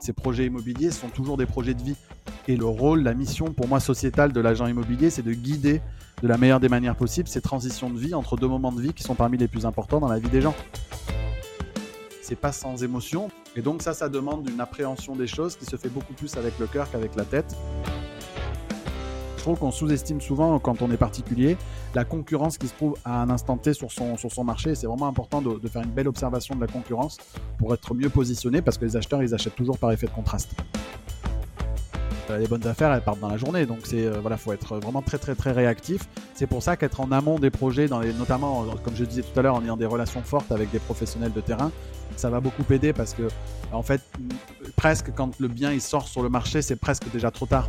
Ces projets immobiliers sont toujours des projets de vie. Et le rôle, la mission pour moi sociétale de l'agent immobilier, c'est de guider de la meilleure des manières possibles ces transitions de vie entre deux moments de vie qui sont parmi les plus importants dans la vie des gens. C'est pas sans émotion. Et donc ça, ça demande une appréhension des choses qui se fait beaucoup plus avec le cœur qu'avec la tête. Je trouve qu'on sous-estime souvent, quand on est particulier, la concurrence qui se trouve à un instant T sur son, sur son marché. C'est vraiment important de, faire une belle observation de la concurrence pour être mieux positionné parce que les acheteurs, ils achètent toujours par effet de contraste. Euh, les bonnes affaires, elles partent dans la journée. Donc, c'est euh, voilà, faut être vraiment très, très, très réactif. C'est pour ça qu'être en amont des projets, dans les, notamment, comme je disais tout à l'heure, en ayant des relations fortes avec des professionnels de terrain, ça va beaucoup aider parce que, en fait, presque quand le bien il sort sur le marché, c'est presque déjà trop tard.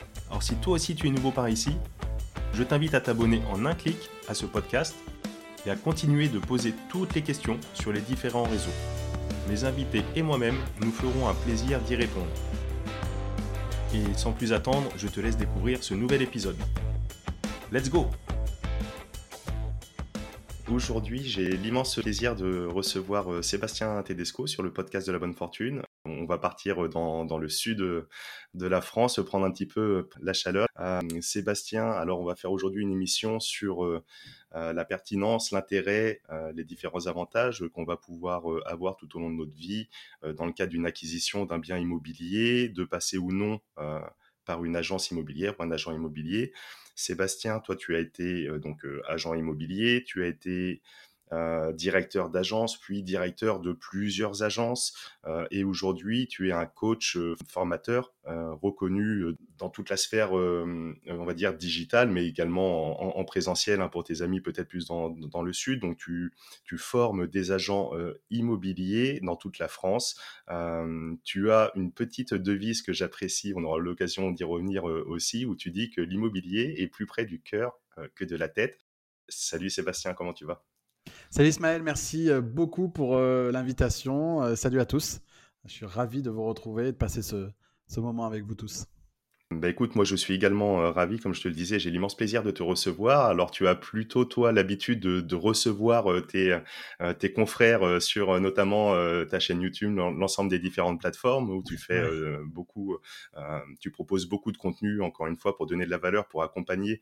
Alors si toi aussi tu es nouveau par ici, je t'invite à t'abonner en un clic à ce podcast et à continuer de poser toutes les questions sur les différents réseaux. Mes invités et moi-même nous ferons un plaisir d'y répondre. Et sans plus attendre, je te laisse découvrir ce nouvel épisode. Let's go Aujourd'hui, j'ai l'immense plaisir de recevoir euh, Sébastien Tedesco sur le podcast de la bonne fortune. On va partir dans, dans, le sud de la France, prendre un petit peu la chaleur. Euh, Sébastien, alors on va faire aujourd'hui une émission sur euh, la pertinence, l'intérêt, euh, les différents avantages qu'on va pouvoir avoir tout au long de notre vie dans le cadre d'une acquisition d'un bien immobilier, de passer ou non par une agence immobilière ou un agent immobilier. Sébastien, toi, tu as été donc agent immobilier, tu as été euh, directeur d'agence, puis directeur de plusieurs agences. Euh, et aujourd'hui, tu es un coach euh, formateur reconnu dans toute la sphère, on va dire, digitale, mais également en, présentiel hein, pour tes amis peut-être plus dans, le sud. Donc, tu, tu formes des agents immobiliers dans toute la France. tu as une petite devise que j'apprécie, on aura l'occasion d'y revenir aussi, où tu dis que l'immobilier est plus près du cœur que de la tête. Salut Sébastien, comment tu vas? Salut Ismaël, merci euh, beaucoup pour euh, l'invitation. Euh, salut à tous. Je suis ravi de vous retrouver et de passer ce, ce moment avec vous tous. Bah écoute, moi je suis également euh, ravi, comme je te le disais, j'ai l'immense plaisir de te recevoir. Alors tu as plutôt toi l'habitude de, de, recevoir euh, tes, euh, tes confrères sur notamment ta chaîne YouTube, l'ensemble des différentes plateformes où tu fais beaucoup, tu proposes beaucoup de contenu, encore une fois, pour donner de la valeur, pour accompagner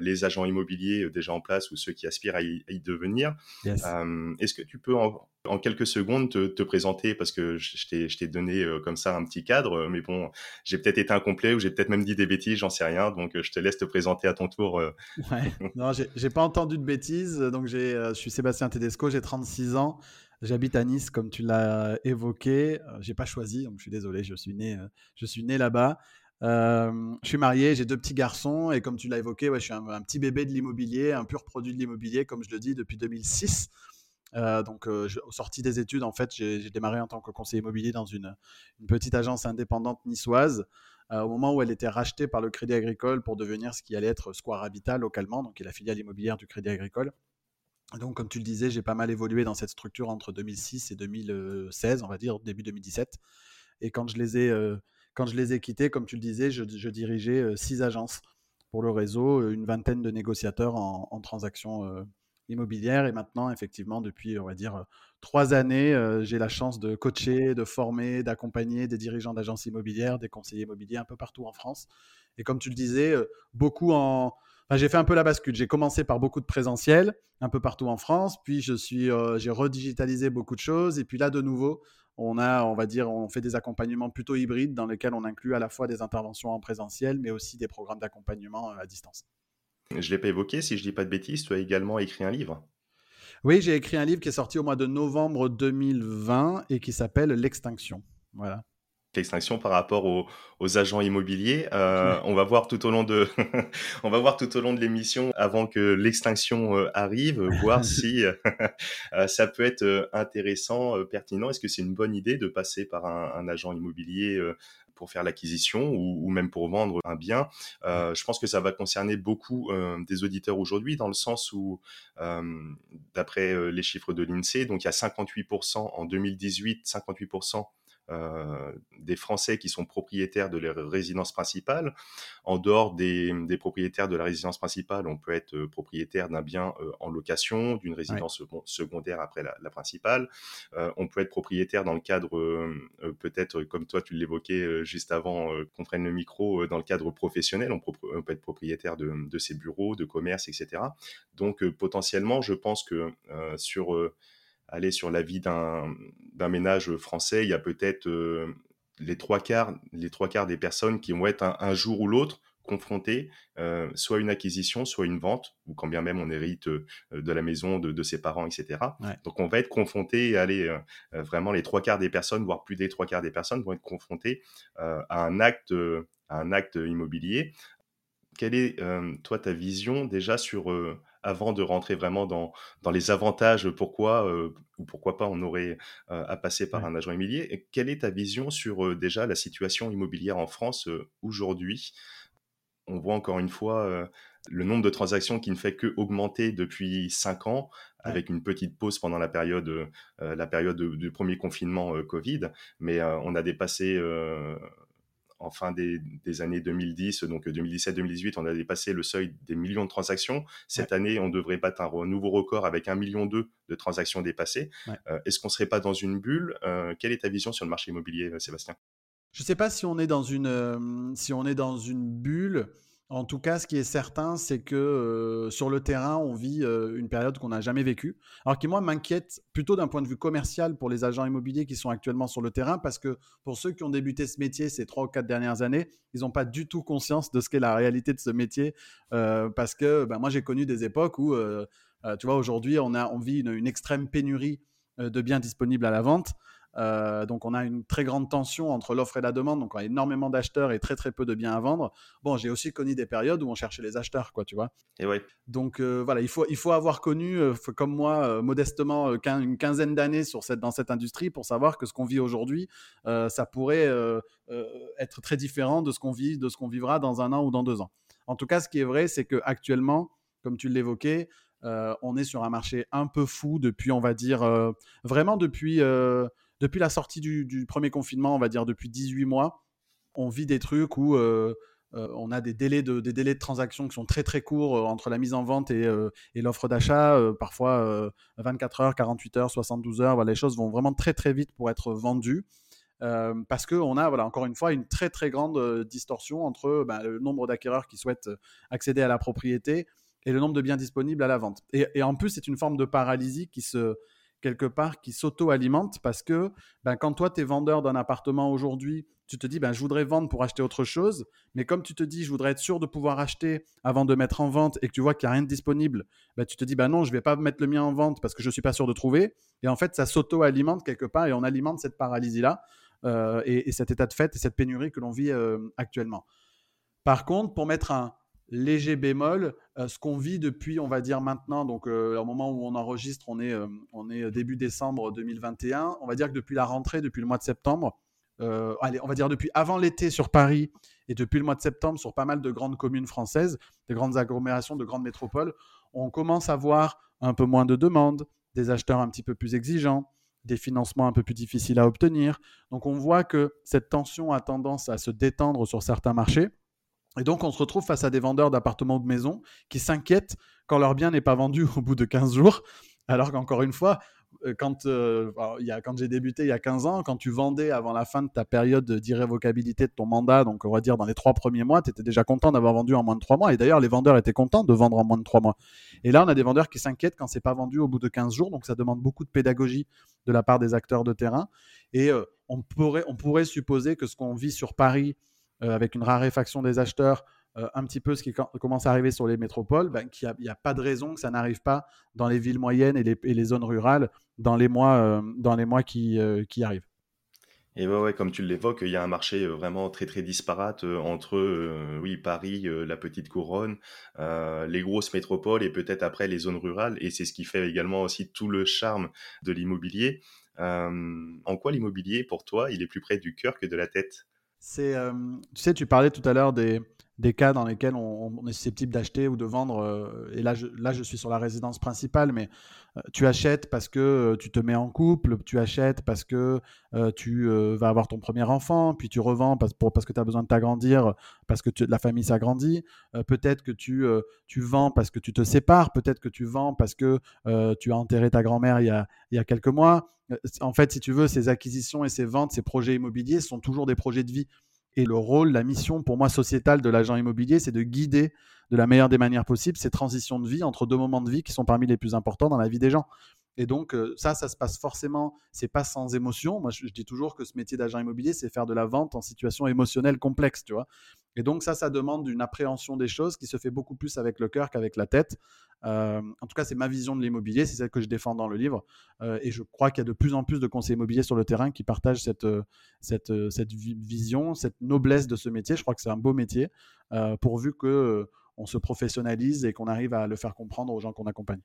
les agents immobiliers déjà en place ou ceux qui aspirent à y, devenir. Est-ce que tu peux en, en quelques secondes te, te, présenter parce que je t'ai donné comme ça un petit cadre, mais bon, j'ai peut-être été incomplet ou j'ai peut-être même dit des bêtises, j'en sais rien. Donc, euh, je te laisse te présenter à ton tour. Euh. Ouais. Non, j'ai pas entendu de bêtises. Donc, euh, je suis Sébastien Tedesco, j'ai 36 ans. J'habite à Nice, comme tu l'as évoqué. J'ai pas choisi, donc je suis désolé. Je suis né, je suis né là-bas. je suis marié, j'ai deux petits garçons et comme tu l'as évoqué, ouais, je suis un, un petit bébé de l'immobilier, un pur produit de l'immobilier, comme je le dis depuis 2006. Euh, donc, euh, sorti des études, en fait, j'ai démarré en tant que conseiller immobilier dans une, petite agence indépendante niçoise. Euh, au moment où elle était rachetée par le Crédit Agricole pour devenir ce qui allait être Square Habitat localement, donc qui est la filiale immobilière du Crédit Agricole. Donc, comme tu le disais, j'ai pas mal évolué dans cette structure entre 2006 et 2016, on va dire début 2017. Et quand je les ai, quand je les ai quittés, comme tu le disais, je, je dirigeais six agences pour le réseau, une vingtaine de négociateurs en, en transactions immobilière. Et maintenant, effectivement, depuis, on va dire, trois années, j'ai la chance de coacher, de former, d'accompagner des dirigeants d'agences immobilières, des conseillers immobiliers un peu partout en France. Et comme tu le disais, beaucoup en... j'ai fait un peu la bascule. J'ai commencé par beaucoup de présentiel, un peu partout en France. Puis je suis, j'ai redigitalisé beaucoup de choses. Et puis là, de nouveau, on a, on va dire, on fait des accompagnements plutôt hybrides dans lesquels on inclut à la fois des interventions en présentiel, mais aussi des programmes d'accompagnement à distance. Je ne l'ai pas évoqué, si je ne dis pas de bêtises, tu as également écrit un livre. Oui, j'ai écrit un livre qui est sorti au mois de novembre 2020 et qui s'appelle L'extinction. Voilà. extinction par rapport aux, agents immobiliers. Euh, on va voir tout au long de, on va voir tout au long de l'émission, avant que l'extinction euh, arrive, voir si euh, ça peut être intéressant, pertinent. Est-ce que c'est une bonne idée de passer par un, agent immobilier pour faire l'acquisition ou, même pour vendre un bien. je pense que ça va concerner beaucoup des auditeurs aujourd'hui dans le sens où, d'après les chiffres de l'INSEE, donc il y a 58% en 2018, 58% euh, des Français qui sont propriétaires de leur résidence principale. En dehors des, propriétaires de la résidence principale, on peut être euh, propriétaire d'un bien euh, en location, d'une résidence secondaire après la, principale. on peut être propriétaire dans le cadre, peut-être comme toi tu l'évoquais juste avant qu'on prenne le micro, dans le cadre professionnel. On, peut être propriétaire de, de, ses bureaux, de commerce, etc. Donc potentiellement, je pense que sur aller sur la vie d'un ménage français, il y a peut-être euh, les trois quarts les trois quarts des personnes qui vont être un, jour ou l'autre confrontées euh, soit une acquisition, soit une vente, ou quand bien même on hérite euh, de la maison de, ses parents, etc. Donc on va être confronté, aller vraiment les trois quarts des personnes, voire plus des trois quarts des personnes vont être confrontées à un acte, à un acte immobilier. Quelle est toi ta vision déjà sur avant de rentrer vraiment dans, dans les avantages, pourquoi euh, ou pourquoi pas on aurait euh, à passer par un agent immobilier. quelle est ta vision sur euh, déjà la situation immobilière en France aujourd'hui? On voit encore une fois le nombre de transactions qui ne fait que augmenter depuis cinq ans, avec une petite pause pendant la période, la période du premier confinement Covid, mais on a dépassé en fin des, années 2010, donc 2017-2018, on a dépassé le seuil des millions de transactions. Cette année, on devrait battre un nouveau record avec un million de transactions dépassées. Euh, est-ce qu'on ne serait pas dans une bulle? Euh, Quelle est ta vision sur le marché immobilier, euh, Sébastien? Je ne sais pas si on est dans une, si on est dans une bulle. En tout cas, ce qui est certain, c'est que euh, sur le terrain, on vit euh, une période qu'on n'a jamais vécue. Alors qui, moi, m'inquiète plutôt d'un point de vue commercial pour les agents immobiliers qui sont actuellement sur le terrain, parce que pour ceux qui ont débuté ce métier ces trois ou quatre dernières années, ils n'ont pas du tout conscience de ce qu'est la réalité de ce métier. Euh, parce que ben, moi, j'ai connu des époques où, tu vois, aujourd'hui, on vit une extrême pénurie de biens disponibles à la vente. Euh, donc on a une très grande tension entre l'offre et la demande, donc on a énormément d'acheteurs et très très peu de biens à vendre. Bon, j'ai aussi connu des périodes où on cherchait les acheteurs, quoi, tu vois. Et ouais. Donc euh, voilà, il faut, il faut avoir connu, euh, comme moi, modestement, une quinzaine d'années sur cette, dans cette industrie pour savoir que ce qu'on vit aujourd'hui, ça pourrait être très différent de ce qu'on vit, de ce qu'on vivra dans un an ou dans deux ans. En tout cas, ce qui est vrai, c'est que actuellement, comme tu l'évoquais, on est sur un marché un peu fou depuis, on va dire, vraiment depuis depuis la sortie du, premier confinement, on va dire depuis 18 mois, on vit des trucs où euh, euh, on a des délais, de, des délais de transaction qui sont très très courts euh, entre la mise en vente et, l'offre d'achat, parfois 24 heures, 48 heures, 72 heures. Les choses vont vraiment très très vite pour être vendues. parce qu'on a, voilà, encore une fois, une très très grande distorsion entre bah, le nombre d'acquéreurs qui souhaitent accéder à la propriété et le nombre de biens disponibles à la vente. et en plus, c'est une forme de paralysie qui se, quelque part qui s'auto-alimente parce que ben, quand toi, tu es vendeur d'un appartement aujourd'hui, tu te dis, ben, je voudrais vendre pour acheter autre chose, mais comme tu te dis, je voudrais être sûr de pouvoir acheter avant de mettre en vente et que tu vois qu'il n'y a rien de disponible, ben, tu te dis, ben non, je ne vais pas mettre le mien en vente parce que je ne suis pas sûr de trouver. Et en fait, ça s'auto-alimente quelque part et on alimente cette paralysie-là euh, et, cet état de fait et cette pénurie que l'on vit euh, actuellement. Par contre, pour mettre un, léger bémol, euh, ce qu'on vit depuis, on va dire maintenant, donc euh, au moment où on enregistre, on est, euh, on est début décembre 2021, on va dire que depuis la rentrée, depuis le mois de septembre, allez, on va dire depuis avant l'été sur Paris et depuis le mois de septembre sur pas mal de grandes communes françaises, des grandes agglomérations, de grandes métropoles, on commence à voir un peu moins de demandes, des acheteurs un petit peu plus exigeants, des financements un peu plus difficiles à obtenir. Donc on voit que cette tension a tendance à se détendre sur certains marchés. Et donc, on se retrouve face à des vendeurs d'appartements ou de maisons qui s'inquiètent quand leur bien n'est pas vendu au bout de 15 jours. Alors qu'encore une fois, euh, quand, euh, quand j'ai débuté il y a 15 ans, quand tu vendais avant la fin de ta période d'irrévocabilité de ton mandat, donc on va dire dans les trois premiers mois, tu étais déjà content d'avoir vendu en moins de trois mois. Et d'ailleurs, les vendeurs étaient contents de vendre en moins de trois mois. Et là, on a des vendeurs qui s'inquiètent quand c'est pas vendu au bout de 15 jours. Donc ça demande beaucoup de pédagogie de la part des acteurs de terrain. Et euh, on, pourrait, on pourrait supposer que ce qu'on vit sur Paris avec une raréfaction des acheteurs, euh, un petit peu ce qui commence à arriver sur les métropoles, ben, qu'il n'y a, pas de raison que ça n'arrive pas dans les villes moyennes et les, zones rurales dans les mois, euh, dans les mois qui, arrivent. Et ouais, ouais, comme tu l'évoques, il y a un marché euh, vraiment très très disparate euh, entre euh, oui Paris, la petite couronne, les grosses métropoles et peut-être après les zones rurales. Et c'est ce qui fait également aussi tout le charme de l'immobilier. en quoi l'immobilier, pour toi, il est plus près du cœur que de la tête? C'est, tu sais, tu parlais tout à l'heure des, des cas dans lesquels on, est susceptible d'acheter ou de vendre. Euh, et là je, là, je suis sur la résidence principale, mais euh, tu achètes parce que euh, tu te mets en couple, tu achètes parce que tu vas avoir ton premier enfant, puis tu revends parce, que tu as besoin de t'agrandir, parce que la famille s'agrandit. peut-être que tu, tu vends parce que tu te sépares, peut-être que tu vends parce que tu as enterré ta grand-mère il, y a, il y a quelques mois. En fait, si tu veux, ces acquisitions et ces ventes, ces projets immobiliers sont toujours des projets de vie. Et le rôle, la mission pour moi sociétale de l'agent immobilier, c'est de guider de la meilleure des manières possibles ces transitions de vie entre deux moments de vie qui sont parmi les plus importants dans la vie des gens. Et donc, euh, ça, ça se passe forcément, c'est pas sans émotion. Moi, je, dis toujours que ce métier d'agent immobilier, c'est faire de la vente en situation émotionnelle complexe, tu vois. Et donc, ça, ça demande une appréhension des choses qui se fait beaucoup plus avec le cœur qu'avec la tête. Euh, en tout cas, c'est ma vision de l'immobilier, c'est celle que je défends dans le livre. Euh, et je crois qu'il y a de plus en plus de conseillers immobiliers sur le terrain qui partagent cette, cette, cette vision, cette noblesse de ce métier. Je crois que c'est un beau métier, pourvu que on se professionnalise et qu'on arrive à le faire comprendre aux gens qu'on accompagne.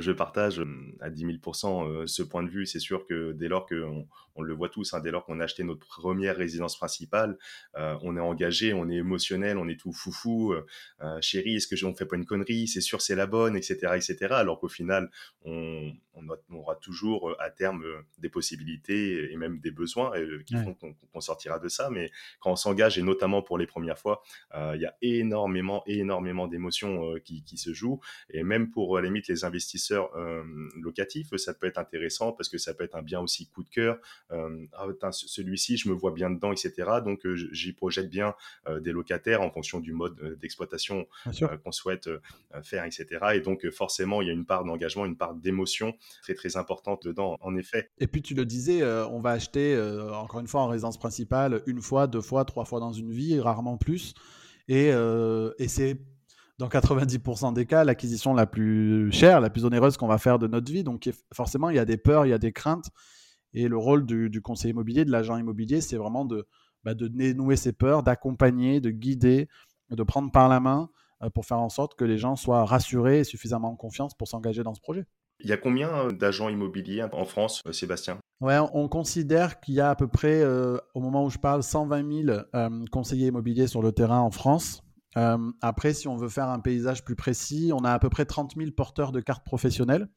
Je partage à 10 000 ce point de vue. C'est sûr que dès lors qu'on on le voit tous, hein, dès lors qu'on a acheté notre première résidence principale, on est engagé, on est émotionnel, on est tout foufou. Euh, chérie, est-ce que je ne fais pas une connerie? C'est sûr, c'est la bonne, etc., etc. Alors qu'au final, on, on, aura toujours à terme des possibilités et même des besoins qui font qu'on sortira de ça. Mais quand on s'engage, et notamment pour les premières fois, il y a énormément, énormément d'émotions qui, qui, se jouent. Et même pour, à la limite, les investisseurs euh, locatif, ça peut être intéressant parce que ça peut être un bien aussi coup de cœur. Euh, ah, celui-ci, je me vois bien dedans, etc. Donc, euh, j'y projette bien des locataires en fonction du mode d'exploitation qu'on souhaite faire, etc. Et donc, forcément, il y a une part d'engagement, une part d'émotion très, très importante dedans, en effet. Et puis, tu le disais, on va acheter, encore une fois, en résidence principale, une fois, deux fois, trois fois dans une vie, rarement plus. Et, et c'est dans 90% des cas, l'acquisition la plus chère, la plus onéreuse qu'on va faire de notre vie. Donc forcément, il y a des peurs, il y a des craintes. Et le rôle du, conseiller immobilier, de l'agent immobilier, c'est vraiment de, bah, de dénouer ces peurs, d'accompagner, de guider, de prendre par la main euh, pour faire en sorte que les gens soient rassurés et suffisamment en confiance pour s'engager dans ce projet. Il y a combien euh, d'agents immobiliers en France, euh, Sébastien? Ouais, on considère qu'il y a à peu près, au moment où je parle, 120 000 conseillers immobiliers sur le terrain en France. Euh, après, si on veut faire un paysage plus précis, on a à peu près 30 000 porteurs de cartes professionnelles.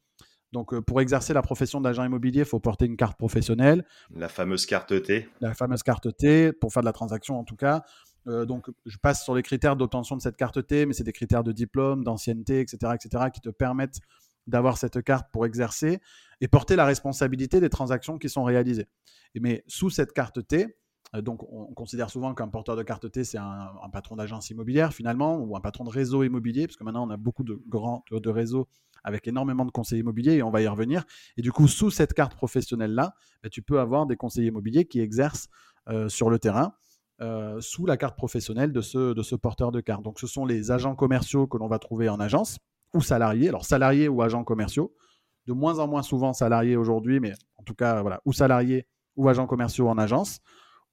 Donc, euh, pour exercer la profession d'agent immobilier, il faut porter une carte professionnelle. La fameuse carte T. La fameuse carte T, pour faire de la transaction en tout cas. Euh, donc, je passe sur les critères d'obtention de cette carte T, mais c'est des critères de diplôme, d'ancienneté, etc., etc., qui te permettent d'avoir cette carte pour exercer et porter la responsabilité des transactions qui sont réalisées. Mais sous cette carte T, donc, on, considère souvent qu'un porteur de carte T, c'est un, patron d'agence immobilière finalement, ou un patron de réseau immobilier, parce que maintenant, on a beaucoup de grands de réseaux avec énormément de conseillers immobiliers, et on va y revenir. Et du coup, sous cette carte professionnelle-là, bah, tu peux avoir des conseillers immobiliers qui exercent euh, sur le terrain. Euh, sous la carte professionnelle de ce, de ce porteur de carte. Donc, ce sont les agents commerciaux que l'on va trouver en agence ou salariés. Alors, salariés ou agents commerciaux, de moins en moins souvent salariés aujourd'hui, mais en tout cas, voilà, ou salariés ou agents commerciaux en agence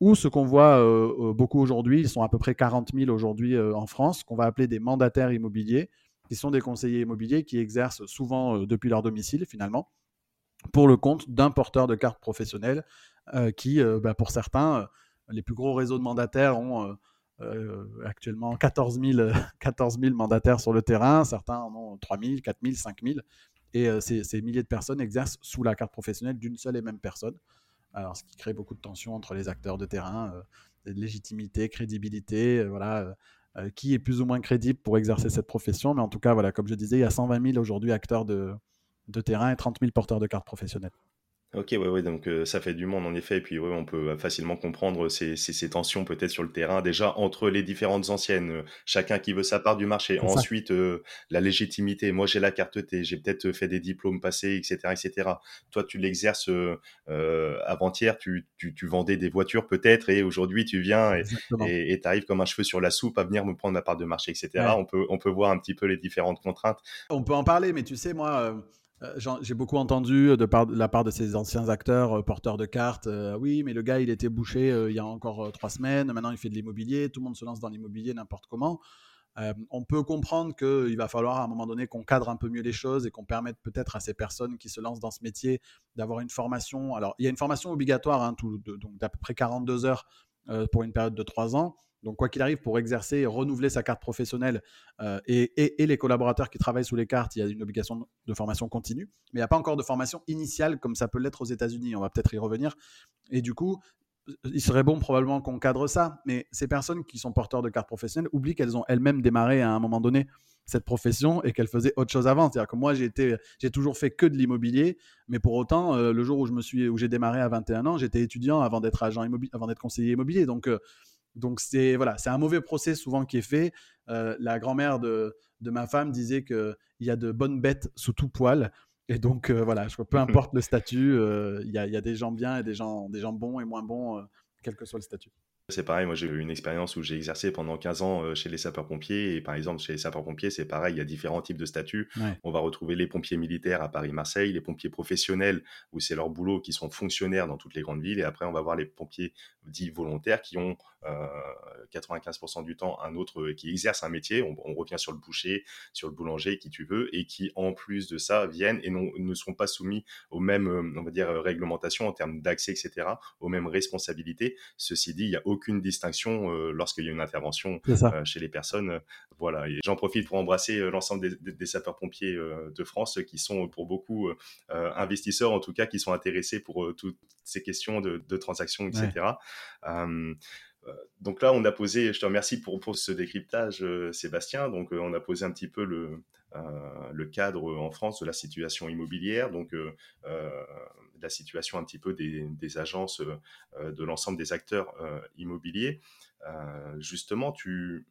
ou ce qu'on voit euh, euh, beaucoup aujourd'hui, ils sont à peu près 40 000 aujourd'hui euh, en France, qu'on va appeler des mandataires immobiliers, qui sont des conseillers immobiliers qui exercent souvent depuis leur domicile finalement, pour le compte d'un porteur de carte professionnelle qui, bah, pour certains, les plus gros réseaux de mandataires ont actuellement 14 000, 14 000 mandataires sur le terrain, certains en ont 3 000, 4 000, 5 000, et ces, ces milliers de personnes exercent sous la carte professionnelle d'une seule et même personne. Alors, ce qui crée beaucoup de tensions entre les acteurs de terrain, euh, légitimité, crédibilité, euh, voilà, euh, qui est plus ou moins crédible pour exercer cette profession. Mais en tout cas, voilà, comme je disais, il y a 120 000 aujourd'hui acteurs de, de terrain et 30 000 porteurs de cartes professionnelles. Ok, ouais, ouais, donc euh, ça fait du monde en effet, et puis ouais, on peut facilement comprendre ces, ces, ces tensions peut-être sur le terrain, déjà entre les différentes anciennes, euh, chacun qui veut sa part du marché. Ensuite, euh, la légitimité. Moi, j'ai la carte T, j'ai peut-être fait des diplômes passés, etc., etc. Toi, tu l'exerces avant-hier, tu, tu, tu, vendais des voitures peut-être, et aujourd'hui, tu viens et tu arrives comme un cheveu sur la soupe à venir me prendre ma part de marché, etc. On peut on peut voir un petit peu les différentes contraintes. On peut en parler, mais tu sais, moi j'ai beaucoup entendu de, par, la part de ces anciens acteurs porteurs de cartes, oui, mais le gars, il était bouché il y a encore trois semaines, maintenant il fait de l'immobilier, tout le monde se lance dans l'immobilier n'importe comment. on peut comprendre qu'il va falloir à un moment donné qu'on cadre un peu mieux les choses et qu'on permette peut-être à ces personnes qui se lancent dans ce métier d'avoir une formation. Alors, il y a une formation obligatoire, hein, donc d'à peu près 42 heures pour une période de 3 ans. Donc, quoi qu'il arrive, pour exercer et renouveler sa carte professionnelle euh, et, les collaborateurs qui travaillent sous les cartes, il y a une obligation de formation continue. Mais il n'y a pas encore de formation initiale comme ça peut l'être aux États-Unis. On va peut-être y revenir. Et du coup, il serait bon probablement qu'on cadre ça. Mais ces personnes qui sont porteurs de cartes professionnelles oublient qu'elles ont elles-mêmes démarré à un moment donné cette profession et qu'elles faisaient autre chose avant. C'est-à-dire que moi, j'ai toujours fait que de l'immobilier, mais pour autant, euh, le jour où où j'ai démarré à 21 ans, j'étais étudiant avant d'être agent immobilier, avant d'être conseiller immobilier. Donc, euh, donc c'est voilà, c'est un mauvais procès souvent qui est fait. Euh, la grand-mère de, de, ma femme disait qu'il y a de bonnes bêtes sous tout poil. Et donc euh, voilà, peu importe le statut, euh, il y, a, y, a des gens bien et des gens, des gens bons et moins bons, quel que soit le statut. C'est pareil, moi j'ai eu une expérience où j'ai exercé pendant 15 ans euh, chez les sapeurs-pompiers. Et par exemple, chez les sapeurs-pompiers, c'est pareil, il y a différents types de statuts. On va retrouver les pompiers militaires à Paris-Marseille, les pompiers professionnels, où c'est leur boulot, qui sont fonctionnaires dans toutes les grandes villes. Et après, on va voir les pompiers dits volontaires qui ont 95% euh, du temps un autre, euh, qui exerce un métier. On, revient sur le boucher, sur le boulanger, qui tu veux, et qui en plus de ça viennent et ne sont pas soumis aux mêmes, on va dire, réglementations en termes d'accès, etc., aux mêmes responsabilités. Ceci dit, il y a aucun aucune distinction euh, lorsqu'il y a une intervention euh, chez les personnes. voilà. Et j'en profite pour embrasser euh, l'ensemble des, sapeurs-pompiers de France qui sont pour beaucoup investisseurs, en tout cas, qui sont intéressés pour toutes ces questions de, transactions, etc. donc là, on a posé, je te remercie pour, pour ce décryptage, Sébastien. Donc, on a posé un petit peu le, le cadre en France de la situation immobilière. Donc, la situation un petit peu des, agences, euh, de l'ensemble des acteurs euh, immobiliers. Euh, justement, tu,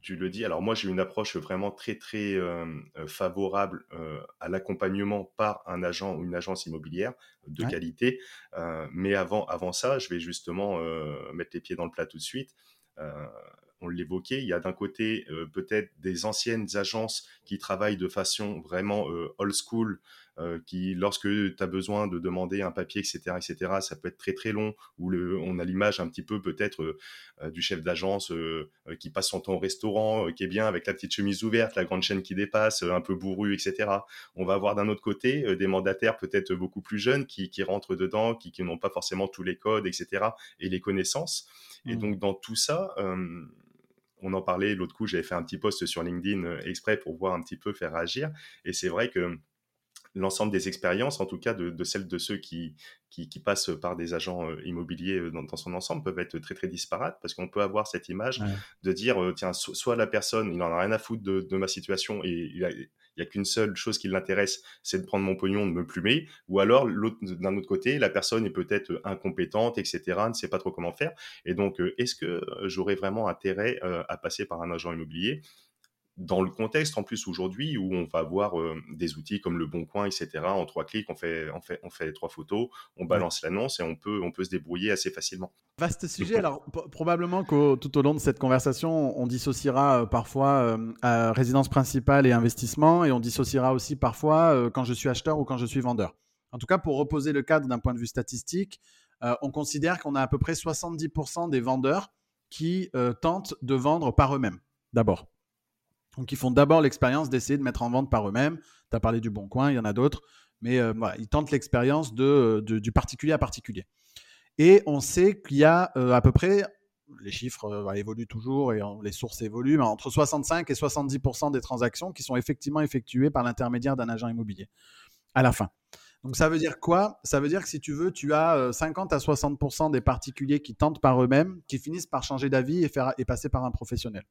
tu le dis. Alors moi, j'ai une approche vraiment très très favorable à l'accompagnement par un agent ou une agence immobilière de qualité. mais avant, avant ça, je vais justement mettre les pieds dans le plat tout de suite. On l'évoquait, il y a d'un côté peut-être des anciennes agences qui travaillent de façon vraiment old school, euh, qui, lorsque tu as besoin de demander un papier, etc., etc., ça peut être très très long, où le, on a l'image un petit peu peut-être euh, euh, du chef d'agence qui passe son temps au restaurant, qui est bien avec la petite chemise ouverte, la grande chaîne qui dépasse, un peu bourru, etc. On va avoir d'un autre côté des mandataires peut-être beaucoup plus jeunes qui, qui rentrent dedans, qui, qui n'ont pas forcément tous les codes, etc., et les connaissances. Et mmh. donc dans tout ça, on en parlait l'autre coup, j'avais fait un petit post sur LinkedIn exprès pour voir un petit peu faire réagir. Et c'est vrai que l'ensemble des expériences, en tout cas de, celles de ceux qui, qui, passent par des agents euh, immobiliers euh, dans, son ensemble, peuvent être très très disparates parce qu'on peut avoir cette image de dire euh, tiens, soit la personne, il n'en a rien à foutre de, ma situation et il n'y a qu'une seule chose qui l'intéresse, c'est de prendre mon pognon, de me plumer, ou alors d'un autre côté, la personne est peut-être incompétente, etc., ne sait pas trop comment faire. Et donc, est-ce que j'aurais vraiment intérêt à passer par un agent immobilier? Dans le contexte en plus aujourd'hui où on va avoir euh, des outils comme le Bon Coin, etc. En trois clics, on fait, on fait, on fait trois photos, on balance l'annonce et on peut, on peut se débrouiller assez facilement. Vaste sujet. Alors probablement que tout au long de cette conversation, on dissociera euh, parfois euh, résidence principale et investissement, et on dissociera aussi parfois quand je suis acheteur ou quand je suis vendeur. En tout cas, pour reposer le cadre d'un point de vue statistique, on considère qu'on a à peu près 70% des vendeurs qui tentent de vendre par eux-mêmes. D'abord. Donc, ils font d'abord l'expérience d'essayer de mettre en vente par eux-mêmes. Tu as parlé du Bon Coin, il y en a d'autres. Mais euh, voilà, ils tentent l'expérience de, du particulier à particulier. Et on sait qu'il y a euh, à peu près, les chiffres euh, évoluent toujours et les sources évoluent, mais entre 65 et 70% des transactions qui sont effectivement effectuées par l'intermédiaire d'un agent immobilier à la fin. Donc ça veut dire quoi? Ça veut dire que si tu veux, tu as 50 à 60% des particuliers qui tentent par eux-mêmes, qui finissent par changer d'avis et passer par un professionnel.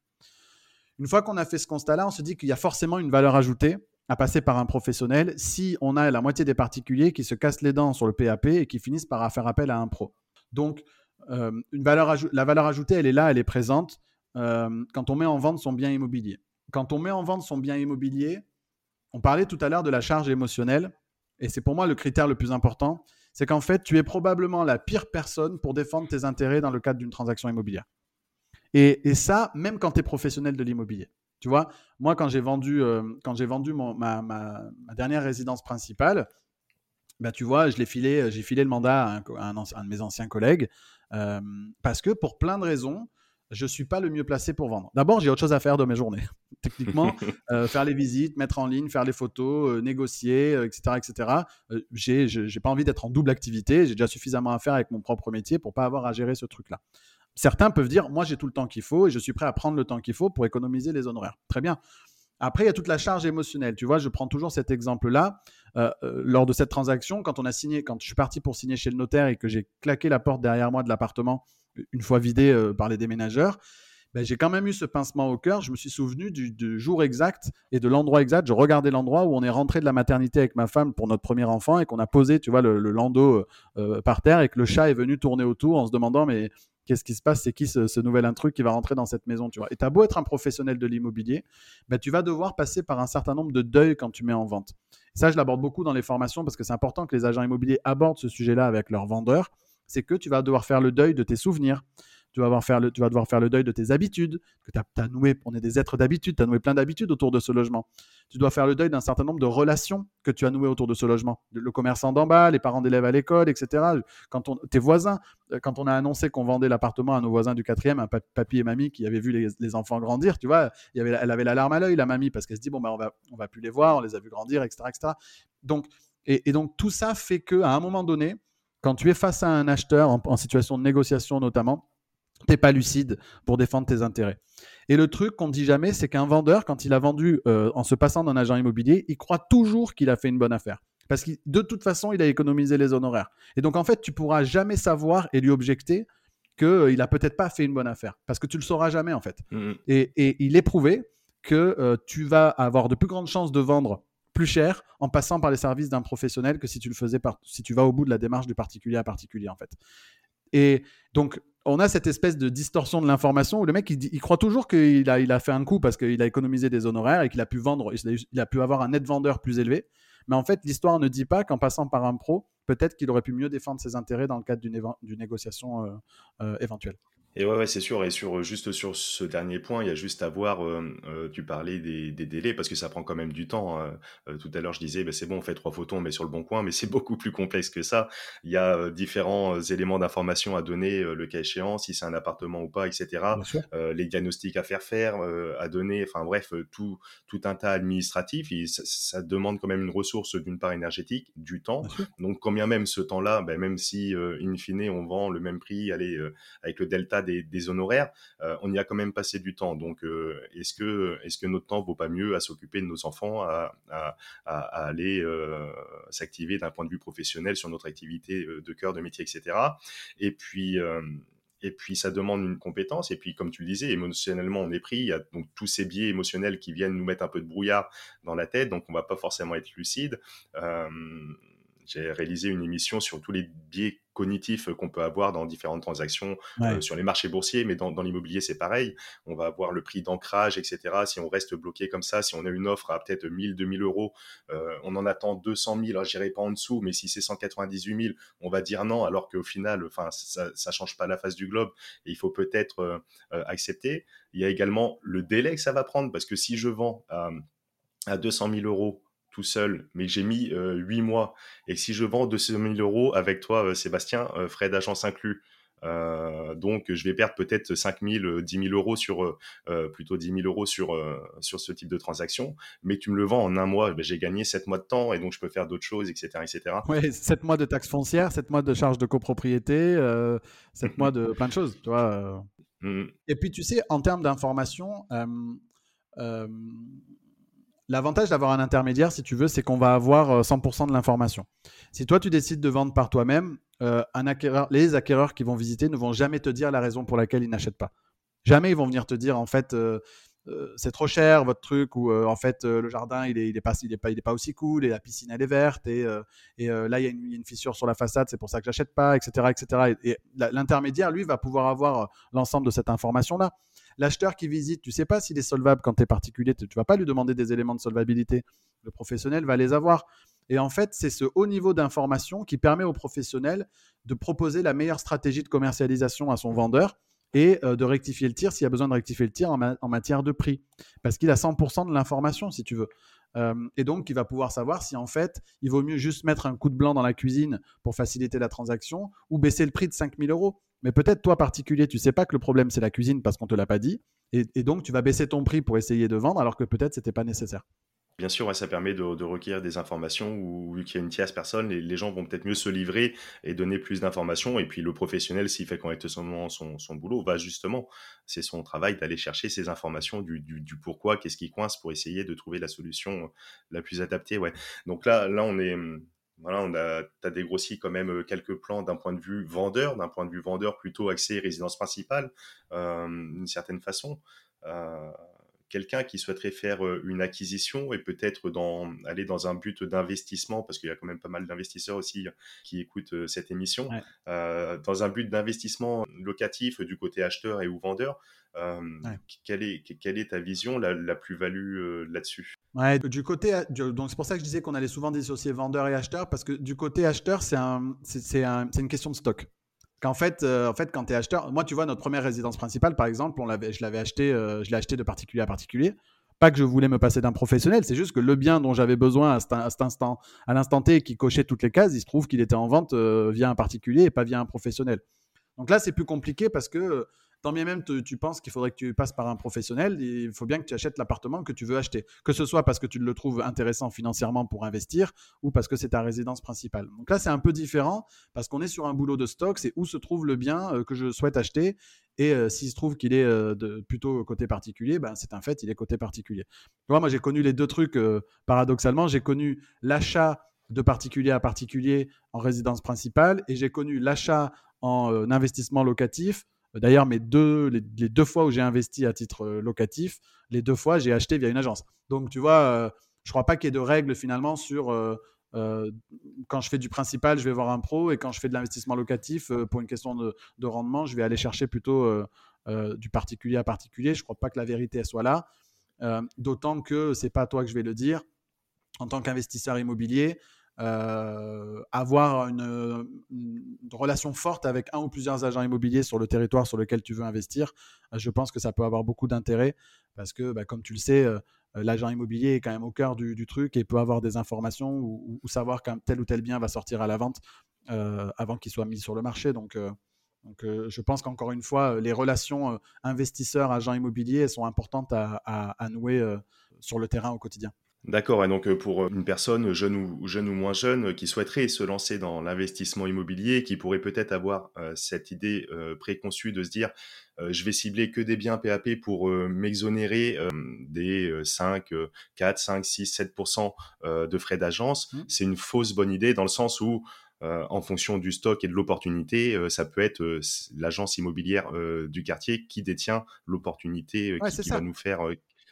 Une fois qu'on a fait ce constat-là, on se dit qu'il y a forcément une valeur ajoutée à passer par un professionnel si on a la moitié des particuliers qui se cassent les dents sur le PAP et qui finissent par faire appel à un pro. Donc, euh, la valeur ajoutée, elle est là, elle est présente euh, quand on met en vente son bien immobilier. Quand on met en vente son bien immobilier, on parlait tout à l'heure de la charge émotionnelle, et c'est pour moi le critère le plus important, c'est qu'en fait, tu es probablement la pire personne pour défendre tes intérêts dans le cadre d'une transaction immobilière. Et, ça, même quand tu es professionnel de l'immobilier. Tu vois, moi, quand j'ai vendu, quand j'ai vendu ma, ma, dernière résidence principale, bah, tu vois, je l'ai filé, j'ai filé le mandat à un, un, de mes anciens collègues parce que pour plein de raisons, je ne suis pas le mieux placé pour vendre. D'abord, j'ai autre chose à faire de mes journées. Techniquement, euh, faire les visites, mettre en ligne, faire les photos, euh, négocier, etc. Euh, etc. je n'ai pas envie d'être en double activité. J'ai déjà suffisamment à faire avec mon propre métier pour pas avoir à gérer ce truc-là. Certains peuvent dire, moi j'ai tout le temps qu'il faut et je suis prêt à prendre le temps qu'il faut pour économiser les honoraires. Très bien. Après, il y a toute la charge émotionnelle. Tu vois, je prends toujours cet exemple-là. lors de cette transaction, quand on a signé, quand je suis parti pour signer chez le notaire et que j'ai claqué la porte derrière moi de l'appartement une fois vidé euh, par les déménageurs, ben, j'ai quand même eu ce pincement au cœur. Je me suis souvenu du, jour exact et de l'endroit exact. Je regardais l'endroit où on est rentré de la maternité avec ma femme pour notre premier enfant et qu'on a posé, tu vois, le, landau euh, euh, par terre et que le chat est venu tourner autour en se demandant mais qu'est-ce qui se passe C'est qui ce, nouvel intrus qui va rentrer dans cette maison, tu vois Et t'as beau être un professionnel de l'immobilier, ben, tu vas devoir passer par un certain nombre de deuils quand tu mets en vente. ça, je l'aborde beaucoup dans les formations parce que c'est important que les agents immobiliers abordent ce sujet-là avec leurs vendeurs c'est que tu vas devoir faire le deuil de tes souvenirs. Tu vas, devoir faire le, tu vas devoir faire le deuil de tes habitudes, que tu noué, on est des êtres d'habitude, tu as noué plein d'habitudes autour de ce logement. Tu dois faire le deuil d'un certain nombre de relations que tu as nouées autour de ce logement. Le commerçant d'en bas, les parents d'élèves à l'école, etc. Quand on, tes voisins, euh, quand on a annoncé qu'on vendait l'appartement à nos voisins du quatrième, un papy et mamie qui avaient vu les, enfants grandir, tu vois, elle avait la larme à l'œil, la mamie, parce qu'elle se dit, bon, ben, on va, on va plus les voir, on les a vus grandir, etc. etc. Donc, et donc, tout ça fait qu'à un moment donné, quand tu es face à un acheteur en, situation de négociation notamment, tu n'es pas lucide pour défendre tes intérêts. Et le truc qu'on ne dit jamais, c'est qu'un vendeur, quand il a vendu euh, en se passant d'un agent immobilier, il croit toujours qu'il a fait une bonne affaire. Parce que de toute façon, il a économisé les honoraires. Et donc, en fait, tu pourras jamais savoir et lui objecter qu'il euh, n'a peut-être pas fait une bonne affaire. Parce que tu le sauras jamais, en fait. Mmh et, il est prouvé que euh, tu vas avoir de plus grandes chances de vendre plus cher en passant par les services d'un professionnel que si tu le faisais par, si tu vas au bout de la démarche du particulier à particulier en fait. Et donc on a cette espèce de distorsion de l'information où le mec il, croit toujours qu'il a, il a fait un coup parce qu'il a économisé des honoraires et qu'il a pu vendre, il a, pu avoir un net vendeur plus élevé. Mais en fait, l'histoire ne dit pas qu'en passant par un pro, peut-être qu'il aurait pu mieux défendre ses intérêts dans le cadre d'une négociation euh, euh, éventuelle. Et ouais, ouais c'est sûr. Et sur juste sur ce dernier point, il y a juste à voir. Euh, euh, tu parlais des, des, délais parce que ça prend quand même du temps. Hein. Euh, tout à l'heure, je disais, ben, c'est bon, on fait trois photos, on met sur le bon coin, mais c'est beaucoup plus complexe que ça. Il y a différents éléments d'information à donner, le cas échéant, si c'est un appartement ou pas, etc. les diagnostics à faire faire, à donner. Enfin bref, tout tout un tas administratif. Et ça, demande quand même une ressource d'une part énergétique, du temps. Donc combien même ce temps-là, ben, même si in fine on vend le même prix, allez avec le delta des, honoraires, euh, on y a quand même passé du temps. Donc, euh, est-ce que, est que notre temps vaut pas mieux à s'occuper de nos enfants, à, aller euh, s'activer d'un point de vue professionnel sur notre activité de cœur, de métier, etc. Et puis, et puis ça demande une compétence. Et puis, comme tu le disais, émotionnellement, on est pris. Il y a donc tous ces biais émotionnels qui viennent nous mettre un peu de brouillard dans la tête, donc on va pas forcément être lucide j'ai réalisé une émission sur tous les biais cognitifs qu'on peut avoir dans différentes transactions euh, sur les marchés boursiers, mais dans, l'immobilier, c'est pareil. On va avoir le prix d'ancrage, etc. Si on reste bloqué comme ça, si on a une offre à peut-être 1000, 2000 euros, euh, on en attend 200 000, alors j'irai pas en dessous, mais si c'est 198 000, on va dire non, alors qu'au final, enfin, ça, ne change pas la face du globe et il faut peut-être euh, accepter. Il y a également le délai que ça va prendre, parce que si je vends à 200 000 euros tout seul, mais j'ai mis euh, 8 mois. Et si je vends 200 000 euros avec toi, euh, Sébastien, euh, frais d'agence inclus, euh, donc je vais perdre peut-être 5 000, 10 000 euros sur, plutôt 10 000 euros sur, sur ce type de transaction. Mais tu me le vends en un mois, ben, j'ai gagné 7 mois de temps et donc je peux faire d'autres choses, etc. etc. Oui, 7 mois de taxes foncières, 7 mois de charges de copropriété, 7 mois de plein de choses, tu vois. Mmh. Et puis tu sais, en termes d'information, L'avantage d'avoir un intermédiaire, si tu veux, c'est qu'on va avoir 100% euh, de l'information. Si toi, tu décides de vendre par toi-même, euh, les acquéreurs qui vont visiter ne vont jamais te dire la raison pour laquelle ils n'achètent pas. Jamais ils vont venir te dire, en fait, euh, c'est trop cher votre truc, ou en fait, le jardin, il n'est il est pas, il est pas, il est pas aussi cool, et la piscine, elle est verte, et, et là, il y, a une fissure sur la façade, c'est pour ça que j'achète pas, etc. etc. Et, l'intermédiaire, lui, va pouvoir avoir l'ensemble de cette information-là. L'acheteur qui visite, tu sais pas s'il est solvable quand tu es particulier, tu vas pas lui demander des éléments de solvabilité. Le professionnel va les avoir. Et en fait, c'est ce haut niveau d'information qui permet au professionnel de proposer la meilleure stratégie de commercialisation à son vendeur et de rectifier le tir s'il y a besoin de rectifier le tir en, matière de prix. Parce qu'il a 100% de l'information, si tu veux. et donc, il va pouvoir savoir si en fait, il vaut mieux juste mettre un coup de blanc dans la cuisine pour faciliter la transaction ou baisser le prix de 5000 euros. Mais peut-être toi, particulier, tu sais pas que le problème c'est la cuisine parce qu'on te l'a pas dit. Et, donc, tu vas baisser ton prix pour essayer de vendre alors que peut-être c'était pas nécessaire. Bien sûr, ça permet de, requérir des informations où, vu qu'il y a une tierce personne, les, gens vont peut-être mieux se livrer et donner plus d'informations. Et puis le professionnel, s'il fait correctement son, boulot, va justement, c'est son travail d'aller chercher ces informations du, pourquoi, qu'est-ce qui coince pour essayer de trouver la solution la plus adaptée. Ouais. Donc là, on est, voilà, on a, as dégrossi quand même euh, quelques plans d'un point de vue vendeur, d'un point de vue vendeur plutôt axé résidence principale, euh, d'une certaine façon. Euh, quelqu'un qui souhaiterait faire une acquisition et peut-être dans, aller dans un but d'investissement, parce qu'il y a quand même pas mal d'investisseurs aussi qui écoutent cette émission, dans un but d'investissement locatif du côté acheteur et ou vendeur, quelle, est, quelle est ta vision, la, plus-value là-dessus? Ouais, du côté, donc c'est pour ça que je disais qu'on allait souvent dissocier vendeur et acheteur, parce que du côté acheteur, c'est un, c'est, un, une question de stock. Qu'en fait, euh, quand tu es acheteur, moi, tu vois, notre première résidence principale, par exemple, je l'avais acheté, euh, je l'ai acheté de particulier à particulier. Pas que je voulais me passer d'un professionnel, c'est juste que le bien dont j'avais besoin à cet, instant, à l'instant T, qui cochait toutes les cases, il se trouve qu'il était en vente euh, via un particulier et pas via un professionnel. Donc là, c'est plus compliqué parce que tant bien même tu penses qu'il faudrait que tu passes par un professionnel, il faut bien que tu achètes l'appartement que tu veux acheter. Que ce soit parce que tu le trouves intéressant financièrement pour investir ou parce que c'est ta résidence principale. Donc là, c'est un peu différent parce qu'on est sur un boulot de stock, c'est où se trouve le bien euh, que je souhaite acheter. Et euh, s'il se trouve qu'il est euh, plutôt côté particulier, ben, c'est un fait, il est côté particulier. moi, j'ai connu les deux trucs paradoxalement. J'ai connu l'achat de particulier à particulier en résidence principale et j'ai connu l'achat en investissement locatif D'ailleurs, mes deux, les, deux fois où j'ai investi à titre euh, locatif, les deux fois, j'ai acheté via une agence. Donc, tu vois, euh, je ne crois pas qu'il y ait de règles finalement sur euh, quand je fais du principal, je vais voir un pro, et quand je fais de l'investissement locatif, pour une question de, rendement, je vais aller chercher plutôt du particulier à particulier. Je ne crois pas que la vérité soit là. D'autant que ce n'est pas à toi que je vais le dire. En tant qu'investisseur immobilier, euh, avoir une, relation forte avec un ou plusieurs agents immobiliers sur le territoire sur lequel tu veux investir, euh, je pense que ça peut avoir beaucoup d'intérêt parce que, bah, comme tu le sais, euh, l'agent immobilier est quand même au cœur du, truc et peut avoir des informations ou, savoir qu'un tel ou tel bien va sortir à la vente avant qu'il soit mis sur le marché. Donc je pense qu'encore une fois, les relations investisseurs-agents immobiliers sont importantes à nouer sur le terrain au quotidien. D'accord, et donc euh, pour euh, une personne jeune ou, jeune ou moins jeune euh, qui souhaiterait se lancer dans l'investissement immobilier, qui pourrait peut-être avoir cette idée préconçue de se dire je vais cibler que des biens PAP pour m'exonérer des 5, 4, 5, 6, 7% de frais d'agence, mmh. c'est une fausse bonne idée dans le sens où en fonction du stock et de l'opportunité, ça peut être l'agence immobilière du quartier qui détient l'opportunité qui, va nous faire,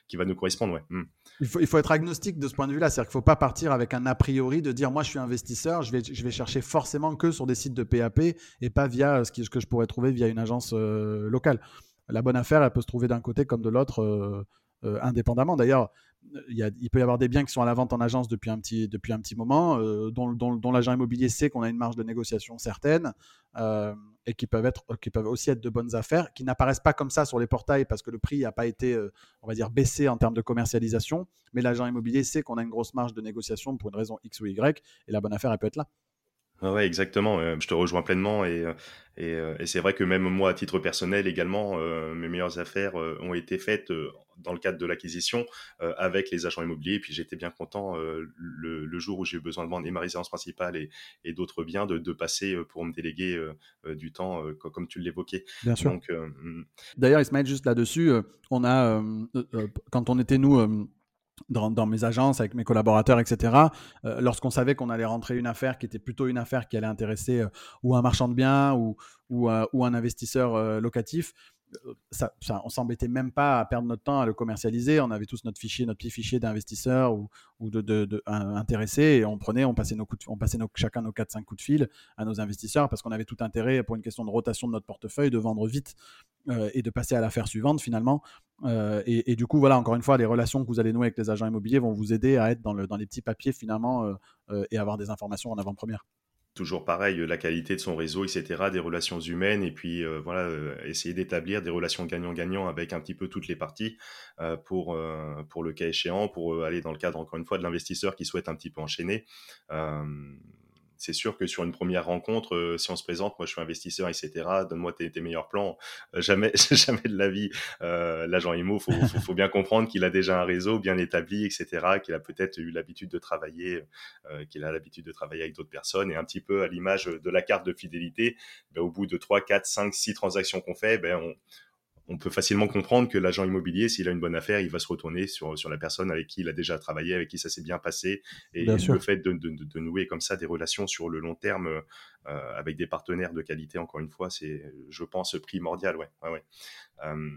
qui va nous correspondre. Ouais. Mmh. Il faut, il faut, être agnostique de ce point de vue-là. C'est-à-dire qu'il ne faut pas partir avec un a priori de dire moi je suis investisseur, je vais, je vais chercher forcément que sur des sites de PAP et pas via ce, qui, ce que je pourrais trouver via une agence euh, locale. La bonne affaire, elle peut se trouver d'un côté comme de l'autre euh, euh, indépendamment. D'ailleurs, il, peut y avoir des biens qui sont à la vente en agence depuis un petit, depuis un petit moment, dont, dont, l'agent immobilier sait qu'on a une marge de négociation certaine et qui peuvent, être, qui peuvent aussi être de bonnes affaires, qui n'apparaissent pas comme ça sur les portails parce que le prix n'a pas été, euh, on va dire, baissé en termes de commercialisation. Mais l'agent immobilier sait qu'on a une grosse marge de négociation pour une raison X ou Y, et la bonne affaire, elle peut être là. Oui, exactement. Euh, je te rejoins pleinement et, euh, euh, et, c'est vrai que même moi, à titre personnel également, mes meilleures affaires ont été faites dans le cadre de l'acquisition avec les agents immobiliers. Et puis j'étais bien content le, jour où j'ai eu besoin de vendre ma résidence principale et, et d'autres biens de, de, passer pour me déléguer du temps, comme tu l'évoquais. Bien sûr. Mm. D'ailleurs, Ismaël, juste là-dessus, on a, quand on était nous dans, mes agences, avec mes collaborateurs, etc. Euh, lorsqu'on savait qu'on allait rentrer une affaire qui était plutôt une affaire qui allait intéresser euh, ou un marchand de biens ou, euh, ou un investisseur locatif, ça, ça, on s'embêtait même pas à perdre notre temps à le commercialiser. On avait tous notre fichier, notre petit fichier d'investisseurs ou, ou de, intéressés et on prenait, on passait, nos coups on passait chacun nos 4-5 coups de fil à nos investisseurs parce qu'on avait tout intérêt pour une question de rotation de notre portefeuille de vendre vite et de passer à l'affaire suivante finalement. et, du coup, voilà, encore une fois, les relations que vous allez nouer avec les agents immobiliers vont vous aider à être dans, le, dans les petits papiers finalement et avoir des informations en avant-première. Toujours pareil, la qualité de son réseau, etc., des relations humaines, et puis voilà, essayer d'établir des relations gagnant-gagnant avec un petit peu toutes les parties pour, pour le cas échéant, pour aller dans le cadre, encore une fois, de l'investisseur qui souhaite un petit peu enchaîner c'est sûr que sur une première rencontre, euh, si on se présente, moi je suis investisseur, etc., donne-moi tes, meilleurs plans. Euh, jamais, jamais de la vie, euh, l'agent IMO, faut, faut, bien comprendre qu'il a déjà un réseau bien établi, etc., qu'il a peut-être eu l'habitude de travailler, qu'il a l'habitude de travailler avec d'autres personnes, et un petit peu à l'image de la carte de fidélité, ben, au bout de 3, 4, 5, 6 transactions qu'on fait, ben, on, on peut facilement comprendre que l'agent immobilier, s'il a une bonne affaire, il va se retourner sur, sur la personne avec qui il a déjà travaillé, avec qui ça s'est bien passé. Et le fait de, de, nouer comme ça des relations sur le long terme euh, avec des partenaires de qualité, encore une fois, c'est, je pense, primordial. Ouais, ouais, ouais. Euh,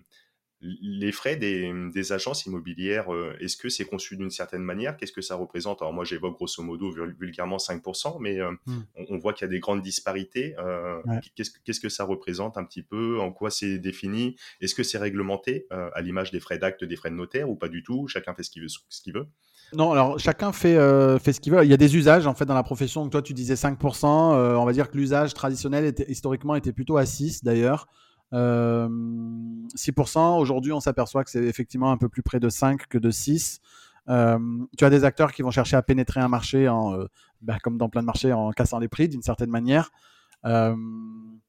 les frais des, agences immobilières, euh, est-ce que c'est conçu d'une certaine manière? Qu'est-ce que ça représente? Alors moi j'évoque grosso modo vulgairement 5%, mais euh, hmm. on, voit qu'il y a des grandes disparités. Euh, qu'est-ce, que ça représente un petit peu? En quoi c'est défini? Est-ce que c'est réglementé à l'image des frais d'acte, des frais de notaire ou pas du tout? Chacun fait ce qu'il veut. Ce qu'il veut non, alors chacun fait, fait ce qu'il veut. Il y a des usages en fait dans la profession. Donc, toi, tu disais 5%. on va dire que l'usage traditionnel était, historiquement était plutôt à 6 d'ailleurs. 6%. Euh, Aujourd'hui, on s'aperçoit que c'est effectivement un peu plus près de 5 que de 6. Euh, tu as des acteurs qui vont chercher à pénétrer un marché, en, bah, comme dans plein de marchés, en cassant les prix d'une certaine manière. Même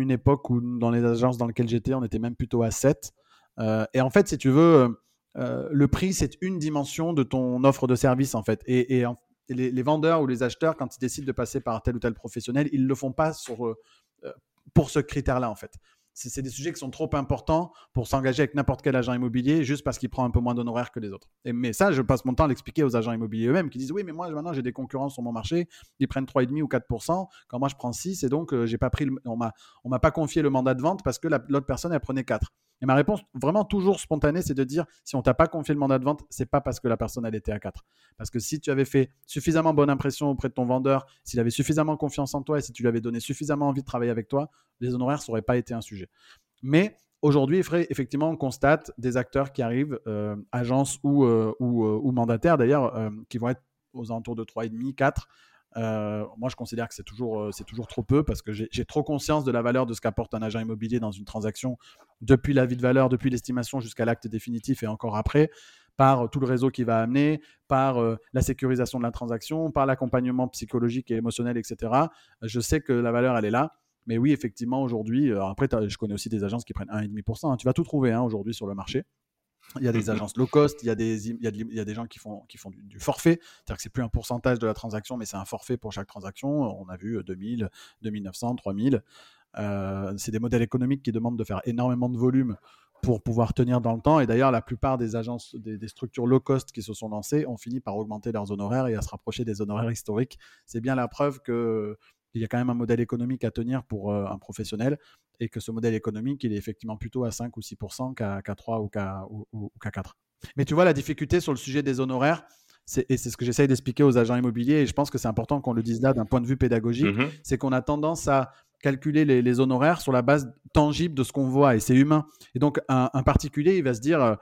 une époque où dans les agences dans lesquelles j'étais, on était même plutôt à 7. et en fait, si tu veux, le prix, c'est une dimension de ton offre de service, en fait. Et, les, les, vendeurs ou les acheteurs, quand ils décident de passer par tel ou tel professionnel, ils ne le font pas sur, pour ce critère-là, en fait. C'est des sujets qui sont trop importants pour s'engager avec n'importe quel agent immobilier juste parce qu'il prend un peu moins d'honoraires que les autres. Et, mais ça, je passe mon temps à l'expliquer aux agents immobiliers eux-mêmes qui disent Oui, mais moi, maintenant, j'ai des concurrents sur mon marché, ils prennent 3,5 ou 4% quand moi, je prends 6 et donc, euh, j'ai pas pris on m'a pas confié le mandat de vente parce que l'autre personne, elle prenait 4. Et ma réponse, vraiment toujours spontanée, c'est de dire si on t'a pas confié le mandat de vente, c'est pas parce que la personne elle était à 4. Parce que si tu avais fait suffisamment bonne impression auprès de ton vendeur, s'il avait suffisamment confiance en toi et si tu lui avais donné suffisamment envie de travailler avec toi, les honoraires n'auraient pas été un sujet. Mais aujourd'hui, effectivement, on constate des acteurs qui arrivent, euh, agences ou, euh, euh, ou, mandataires d'ailleurs, qui vont être aux alentours de 3,5, 4 euh, moi, je considère que c'est toujours, euh, c'est toujours trop peu parce que j'ai trop conscience de la valeur de ce qu'apporte un agent immobilier dans une transaction depuis l'avis de valeur, depuis l'estimation jusqu'à l'acte définitif et encore après, par tout le réseau qui va amener, par euh, la sécurisation de la transaction, par l'accompagnement psychologique et émotionnel, etc. Je sais que la valeur, elle est là. Mais oui, effectivement, aujourd'hui, après, je connais aussi des agences qui prennent 1,5%. Hein. Tu vas tout trouver hein, aujourd'hui sur le marché. Il y a des agences low cost, il y a des, il y a, des gens qui font, qui font du, forfait, c'est-à-dire que c'est plus un pourcentage de la transaction, mais c'est un forfait pour chaque transaction. On a vu 2000, 2900, 3000. c'est des modèles économiques qui demandent de faire énormément de volume pour pouvoir tenir dans le temps. Et d'ailleurs, la plupart des agences, des, structures low cost qui se sont lancées ont fini par augmenter leurs honoraires et à se rapprocher des honoraires historiques. C'est bien la preuve que il y a quand même un modèle économique à tenir pour euh, un professionnel et que ce modèle économique, il est effectivement plutôt à 5 ou 6% qu'à 3 ou qu'à ou, 4. Mais tu vois, la difficulté sur le sujet des honoraires, et c'est ce que j'essaye d'expliquer aux agents immobiliers, et je pense que c'est important qu'on le dise là d'un point de vue pédagogique, mmh c'est qu'on a tendance à calculer les, honoraires sur la base tangible de ce qu'on voit, et c'est humain. Et donc, un, particulier, il va se dire, euh,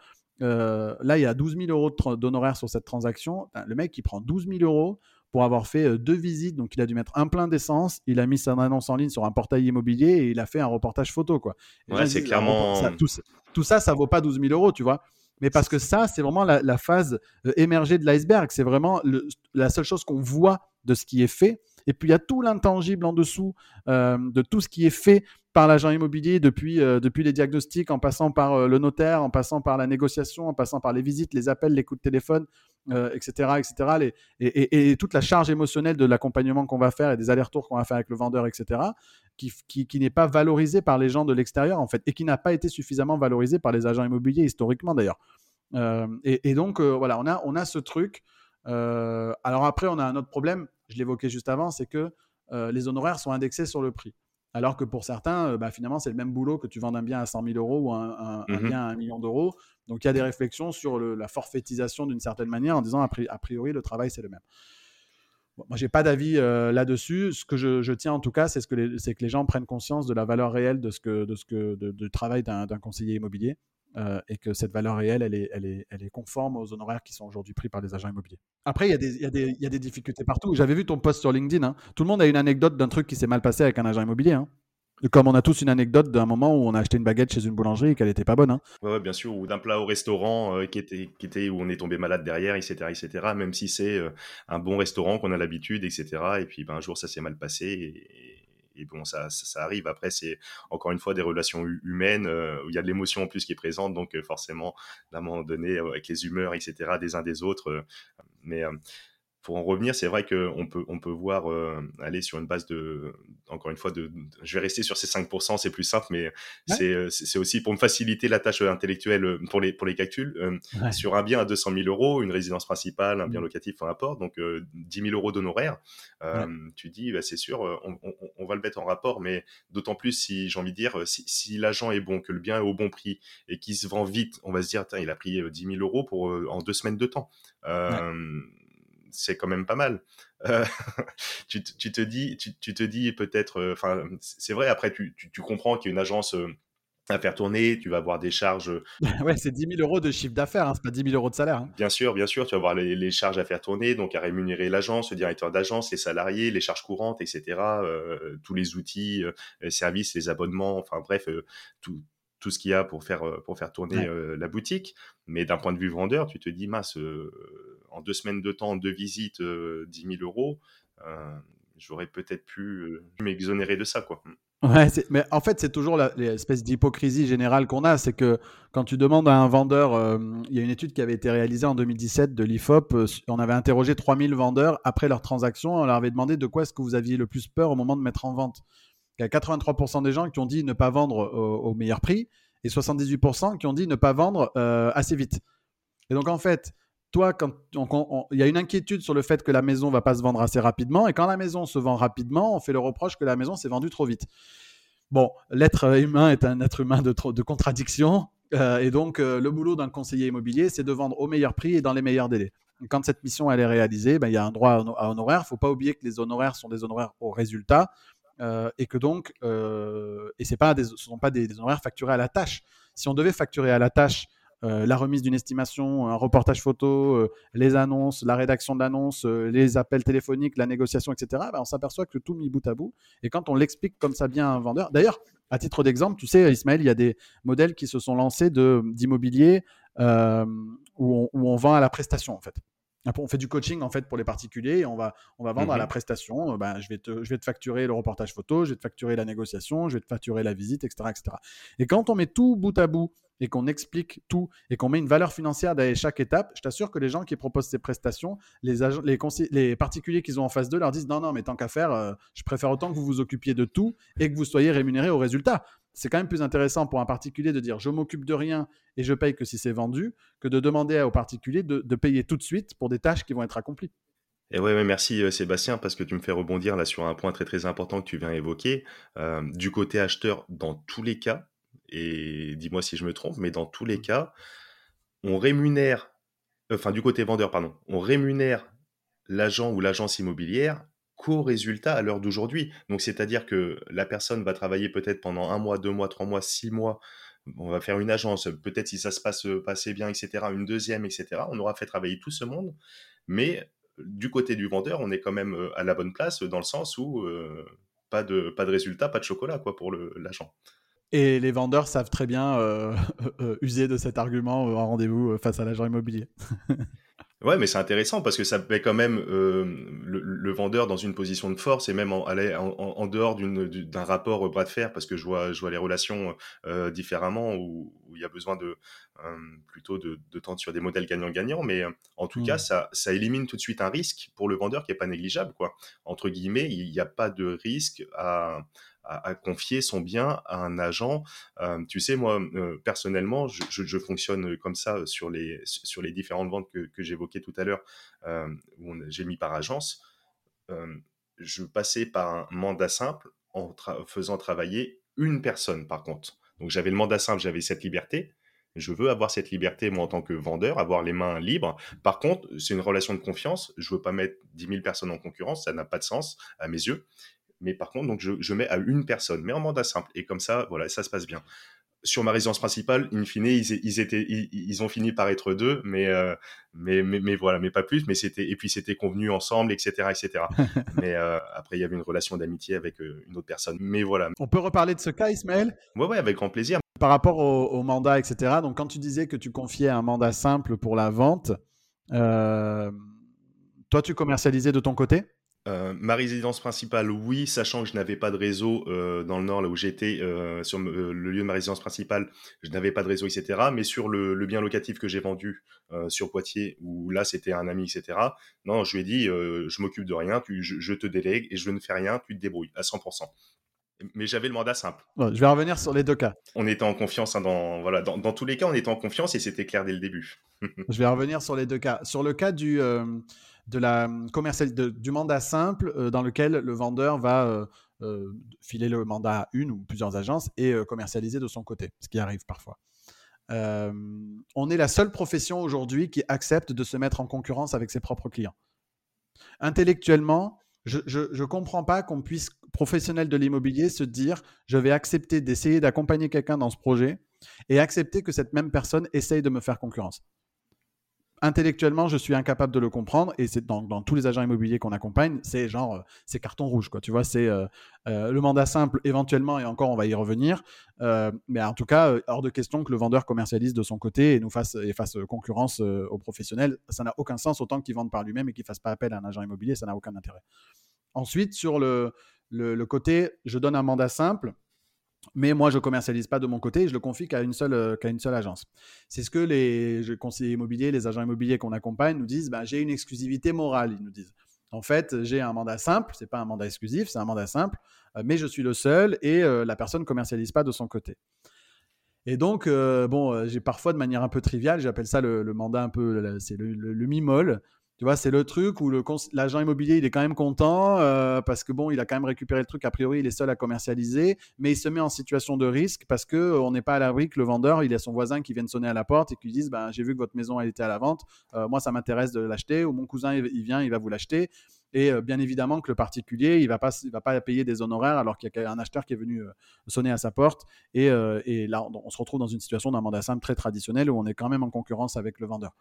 euh, là, il y a 12 000 euros d'honoraires sur cette transaction, le mec, il prend 12 000 euros pour avoir fait euh, deux visites. Donc, il a dû mettre un plein d'essence. Il a mis sa annonce en ligne sur un portail immobilier et il a fait un reportage photo. Quoi. ouais, c'est clairement. tout, ça, ça, vaut pas 12 000 euros, tu vois. Mais parce que ça, c'est vraiment la, phase euh, émergée de l'iceberg. C'est vraiment la seule chose qu'on voit de ce qui est fait. Et puis il y a tout l'intangible en dessous euh, de tout ce qui est fait par l'agent immobilier depuis, euh, depuis les diagnostics, en passant par euh, le notaire, en passant par la négociation, en passant par les visites, les appels, les coups de téléphone, etc. etc. et, toute la charge émotionnelle de l'accompagnement qu'on va faire et des allers-retours qu'on va faire avec le vendeur, etc. qui, qui, n'est pas valorisé par les gens de l'extérieur, en fait, et qui n'a pas été suffisamment valorisé par les agents immobiliers historiquement, d'ailleurs. et, donc, voilà, on a, on a ce truc. alors après, on a un autre problème, je l'évoquais juste avant, c'est que euh, les honoraires sont indexés sur le prix. Alors que pour certains, euh, bah, finalement, c'est le même boulot que tu vends un bien à 100 000 euros ou un, mmh bien à 1 million d'euros. Donc il y a des réflexions sur la forfaitisation d'une certaine manière en disant a priori le travail c'est le même. Moi, moi, j'ai pas d'avis euh, là-dessus. Ce que je, tiens en tout cas, c'est que, les, que les gens prennent conscience de la valeur réelle de ce que, de ce que, de, travail d'un conseiller immobilier et que cette valeur réelle, elle est, elle, est, elle est conforme aux honoraires qui sont aujourd'hui pris par les agents immobiliers. Après, il y, a des, y, a des, y a des difficultés partout. J'avais vu ton post sur LinkedIn. Hein. Tout le monde a une anecdote d'un truc qui s'est mal passé avec un agent immobilier. Hein. Comme on a tous une anecdote d'un moment où on a acheté une baguette chez une boulangerie et qu'elle n'était pas bonne. Hein. Bien sûr, ou d'un plat au restaurant euh, qui, était, qui était où on est tombé malade derrière, etc. etc. même si c'est euh, un bon restaurant qu'on a l'habitude, etc. Et puis ben, un jour, ça s'est mal passé. Bon, ça, ça, arrive. Après, c'est encore une fois des relations humaines euh, où il y a de l'émotion en plus qui est présente. Donc, forcément, à un moment donné, avec les humeurs, etc., des uns des autres. mais pour en revenir, c'est vrai qu'on peut, on peut voir euh, aller sur une base de, encore une fois, de, je vais rester sur ces 5%, c'est plus simple, mais euh, c'est aussi pour me faciliter la tâche intellectuelle euh, pour les, pour les calculs. Sur un bien à 200 000 euros, une résidence principale, un bien mmh. locatif, un apport, donc 10 000 euros d'honoraires, tu dis, bah, c'est sûr, on, on, va le mettre en rapport, mais d'autant plus si, j'ai envie de dire, si, si l'agent est bon, que le bien est au bon prix et qu'il se vend vite, on va se dire, il a pris 10 000 euros pour, en deux semaines de temps c'est quand même pas mal. Euh, tu, te dis, tu, te dis peut-être, euh, enfin, c'est vrai. Après, tu, comprends qu'il y a une agence euh, à faire tourner, tu vas avoir des charges. ouais, c'est 10 000 euros de chiffre d'affaires, hein, c'est pas 10 000 euros de salaire. Hein. Bien sûr, bien sûr, tu vas avoir les, charges à faire tourner, donc à rémunérer l'agence, le directeur d'agence, les salariés, les charges courantes, etc. tous les outils, les services, les abonnements, enfin bref, tout, tout ce qu'il y a pour faire, pour faire tourner la boutique. Mais d'un point de vue vendeur, tu te dis, mince, en deux semaines de temps, deux visites, 10 euh, 000 euros, euh, j'aurais peut-être pu euh, m'exonérer de ça. Quoi. Ouais, mais en fait, c'est toujours l'espèce d'hypocrisie générale qu'on a. C'est que quand tu demandes à un vendeur, il y a une étude qui avait été réalisée en 2017 de l'IFOP. on avait interrogé 3000 vendeurs après leur transaction. On leur avait demandé de quoi est-ce que vous aviez le plus peur au moment de mettre en vente. Il y a 83% des gens qui ont dit ne pas vendre au, meilleur prix et 78% qui ont dit ne pas vendre assez vite. Et donc, en fait, toi, quand il y a une inquiétude sur le fait que la maison va pas se vendre assez rapidement, et quand la maison se vend rapidement, on fait le reproche que la maison s'est vendue trop vite. Bon, l'être humain est un être humain de, de contradiction, euh, et donc euh, le boulot d'un conseiller immobilier, c'est de vendre au meilleur prix et dans les meilleurs délais. quand cette mission elle est réalisée, ben, il y a un droit à honoraire. Il ne faut pas oublier que les honoraires sont des honoraires au résultat, euh, et que donc, et pas ce ne sont pas des, honoraires facturés à la tâche. Si on devait facturer à la tâche euh, la remise d'une estimation, un reportage photo, euh, les annonces, la rédaction de l'annonce, euh, les appels téléphoniques, la négociation, etc., ben, on s'aperçoit que tout mis bout à bout. Et quand on l'explique comme ça bien à un vendeur, d'ailleurs, à titre d'exemple, tu sais, Ismaël, il y a des modèles qui se sont lancés d'immobilier où, on, vend à la prestation, en fait. On fait du coaching en fait pour les particuliers et on va, on va vendre à la mhm. prestation. Ben, je, vais te, je vais te facturer le reportage photo, je vais te facturer la négociation, je vais te facturer la visite, etc. etc. Et quand on met tout bout à bout et qu'on explique tout et qu'on met une valeur financière derrière chaque étape, je t'assure que les gens qui proposent ces prestations, les, les, les particuliers qu'ils ont en face d'eux leur disent non, non, mais tant qu'à faire, euh, je préfère autant que vous vous occupiez de tout et que vous soyez rémunéré au résultat. C'est quand même plus intéressant pour un particulier de dire je m'occupe de rien et je paye que si c'est vendu que de demander aux particuliers de, payer tout de suite pour des tâches qui vont être accomplies. Et ouais, merci euh, Sébastien parce que tu me fais rebondir là sur un point très très important que tu viens évoquer. Euh, du côté acheteur, dans tous les cas, et dis-moi si je me trompe, mais dans tous les mmh. cas, on rémunère, enfin du côté vendeur, pardon, on rémunère l'agent ou l'agence immobilière qu'au résultat à l'heure d'aujourd'hui. Donc c'est-à-dire que la personne va travailler peut-être pendant un mois, deux mois, trois mois, six mois. On va faire une agence, peut-être si ça se passe passé bien, etc. Une deuxième, etc. On aura fait travailler tout ce monde, mais du côté du vendeur, on est quand même à la bonne place dans le sens où pas de pas de résultat, pas de chocolat quoi pour l'agent. Et les vendeurs savent très bien euh, euh, user de cet argument en rendez-vous euh, face à l'agent immobilier. Ouais, mais c'est intéressant parce que ça met quand même le, vendeur dans une position de force et même en, en, dehors d'un rapport bras de fer parce que je vois, je vois les relations différemment où, il y a besoin de plutôt de, de tendre sur des modèles gagnant-gagnant. Mais en tout cas, mmh. ça, ça élimine tout de suite un risque pour le vendeur qui est pas négligeable. Quoi. Entre guillemets, il n'y a pas de risque à, à, confier son bien à un agent. Euh, tu sais, moi, euh, personnellement, je, fonctionne comme ça sur les, sur les différentes ventes que, j'évoquais tout à l'heure, euh, où j'ai mis par agence. je passais par un mandat simple en faisant travailler une personne, par contre. Donc j'avais le mandat simple, j'avais cette liberté. Je veux avoir cette liberté, moi, en tant que vendeur, avoir les mains libres. Par contre, c'est une relation de confiance. Je veux pas mettre 10 000 personnes en concurrence. Ça n'a pas de sens à mes yeux mais par contre, donc je, mets à une personne, mais en mandat simple. Et comme ça, voilà, ça se passe bien. sur ma résidence principale, in fine, ils, étaient, ils, ont fini par être deux, mais, euh, mais, mais, voilà, mais pas plus. Mais c'était et puis c'était convenu ensemble, etc., etc. mais euh, après, il y avait une relation d'amitié avec euh, une autre personne. Mais voilà. On peut reparler de ce cas, Ismaël? Ouais, ouais, avec grand plaisir. Par rapport au, mandat, etc. Donc, quand tu disais que tu confiais un mandat simple pour la vente, toi, tu commercialisais de ton côté? Euh, ma résidence principale, oui, sachant que je n'avais pas de réseau euh, dans le nord, là où j'étais, euh, sur le lieu de ma résidence principale, je n'avais pas de réseau, etc. Mais sur le, bien locatif que j'ai vendu sur Poitiers, où là c'était un ami, etc. Non, je lui ai dit, je m'occupe de rien, je, te délègue et je ne fais rien, tu te débrouilles à 100%. Mais j'avais le mandat simple. je vais revenir sur les deux cas. On était en confiance, hein, dans, voilà, dans, dans, tous les cas, on était en confiance et c'était clair dès le début. je vais revenir sur les deux cas. Sur le cas du de la du mandat simple euh, dans lequel le vendeur va euh, euh, filer le mandat à une ou plusieurs agences et commercialiser de son côté, ce qui arrive parfois. on est la seule profession aujourd'hui qui accepte de se mettre en concurrence avec ses propres clients. Intellectuellement, je ne comprends pas qu'on puisse, professionnel de l'immobilier, se dire je vais accepter d'essayer d'accompagner quelqu'un dans ce projet et accepter que cette même personne essaye de me faire concurrence intellectuellement, je suis incapable de le comprendre. Et c'est dans, tous les agents immobiliers qu'on accompagne, c'est genre, euh, c'est carton rouge, quoi. Tu vois, c'est euh, euh, le mandat simple éventuellement, et encore, on va y revenir. mais en tout cas, hors de question que le vendeur commercialise de son côté et nous fasse, et fasse concurrence aux professionnels. Ça n'a aucun sens, autant qu'il vende par lui-même et qu'il fasse pas appel à un agent immobilier, ça n'a aucun intérêt. Ensuite, sur le côté, je donne un mandat simple mais moi, je ne commercialise pas de mon côté, je le confie qu'à une, seule, euh, une seule agence. C'est ce que les conseillers immobiliers, les agents immobiliers qu'on accompagne nous disent, bah, j'ai une exclusivité morale, ils nous disent. En fait, j'ai un mandat simple, ce n'est pas un mandat exclusif, c'est un mandat simple, euh, mais je suis le seul et euh, la personne ne commercialise pas de son côté. Et donc, bon, j'ai parfois de manière un peu triviale, j'appelle ça le, mandat un peu, c'est le, le, mi-molle, tu vois, c'est le truc où l'agent immobilier, il est quand même content euh, parce que bon, il a quand même récupéré le truc. A priori, il est seul à commercialiser, mais il se met en situation de risque parce que euh, on n'est pas à l'abri que le vendeur, il a son voisin qui vient sonner à la porte et qui dise, ben, j'ai vu que votre maison était à la vente, euh, moi ça m'intéresse de l'acheter, ou mon cousin il, vient, il va vous l'acheter. Et bien évidemment que le particulier, il il va pas payer des honoraires alors qu'il y a un acheteur qui est venu sonner à sa porte. Et, là, on se retrouve dans une situation d'un mandat simple très traditionnel où on est quand même en concurrence avec le vendeur.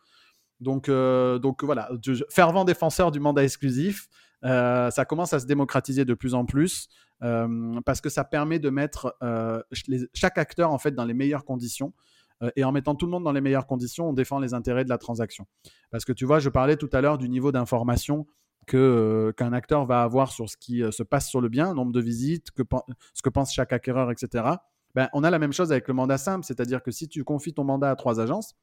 Donc, euh, donc voilà, fervent défenseur du mandat exclusif, euh, ça commence à se démocratiser de plus en plus euh, parce que ça permet de mettre chaque acteur en fait dans les meilleures conditions. et en mettant tout le monde dans les meilleures conditions, on défend les intérêts de la transaction. Parce que tu vois, je parlais tout à l'heure du niveau d'information qu'un acteur va avoir sur ce qui se passe sur le bien, nombre de visites, ce que pense chaque acquéreur, etc. Ben, on a la même chose avec le mandat simple, c'est-à-dire que si tu confies ton mandat à trois agences,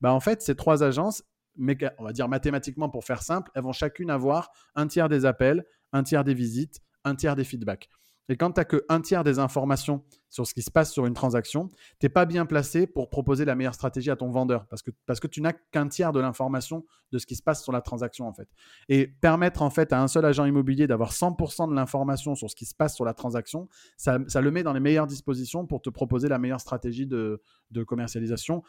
ben, en fait, ces trois agences, on va dire mathématiquement pour faire simple, elles vont chacune avoir un tiers des appels, un tiers des visites, un tiers des feedbacks. Et quand tu n'as qu'un tiers des informations sur ce qui se passe sur une transaction, tu n'es pas bien placé pour proposer la meilleure stratégie à ton vendeur parce que, parce que tu n'as qu'un tiers de l'information de ce qui se passe sur la transaction en fait. Et permettre en fait à un seul agent immobilier d'avoir 100% de l'information sur ce qui se passe sur la transaction, ça, le met dans les meilleures dispositions pour te proposer la meilleure stratégie de commercialisation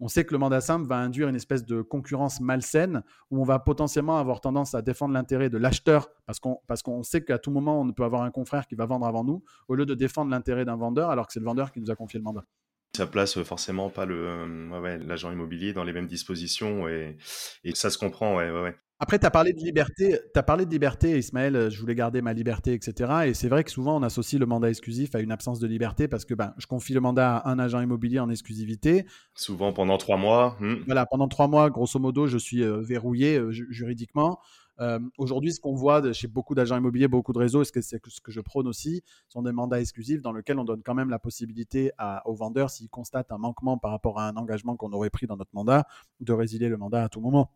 on sait que le mandat simple va induire une espèce de concurrence malsaine où on va potentiellement avoir tendance à défendre l'intérêt de l'acheteur parce qu'on parce sait qu'à tout moment on peut avoir un confrère qui va vendre avant nous au lieu de défendre l'intérêt d'un vendeur alors que c'est le vendeur qui nous a confié le mandat. Ça place forcément pas le l'agent immobilier dans les mêmes dispositions et, et ça se comprend ouais, ouais, après, tu as parlé de liberté, as parlé de liberté, Ismaël, euh, je voulais garder ma liberté, etc. Et c'est vrai que souvent, on associe le mandat exclusif à une absence de liberté parce que ben, je confie le mandat à un agent immobilier en exclusivité. Souvent pendant trois mois. Hmm. Voilà, pendant trois mois, grosso modo, je suis euh, verrouillé euh, juridiquement. Aujourd'hui, ce qu'on voit chez beaucoup d'agents immobiliers, beaucoup de réseaux, et ce c'est ce que je prône aussi, sont des mandats exclusifs dans lesquels on donne quand même la possibilité aux vendeurs, s'ils constatent un manquement par rapport à un engagement qu'on aurait pris dans notre mandat, de résilier le mandat à tout moment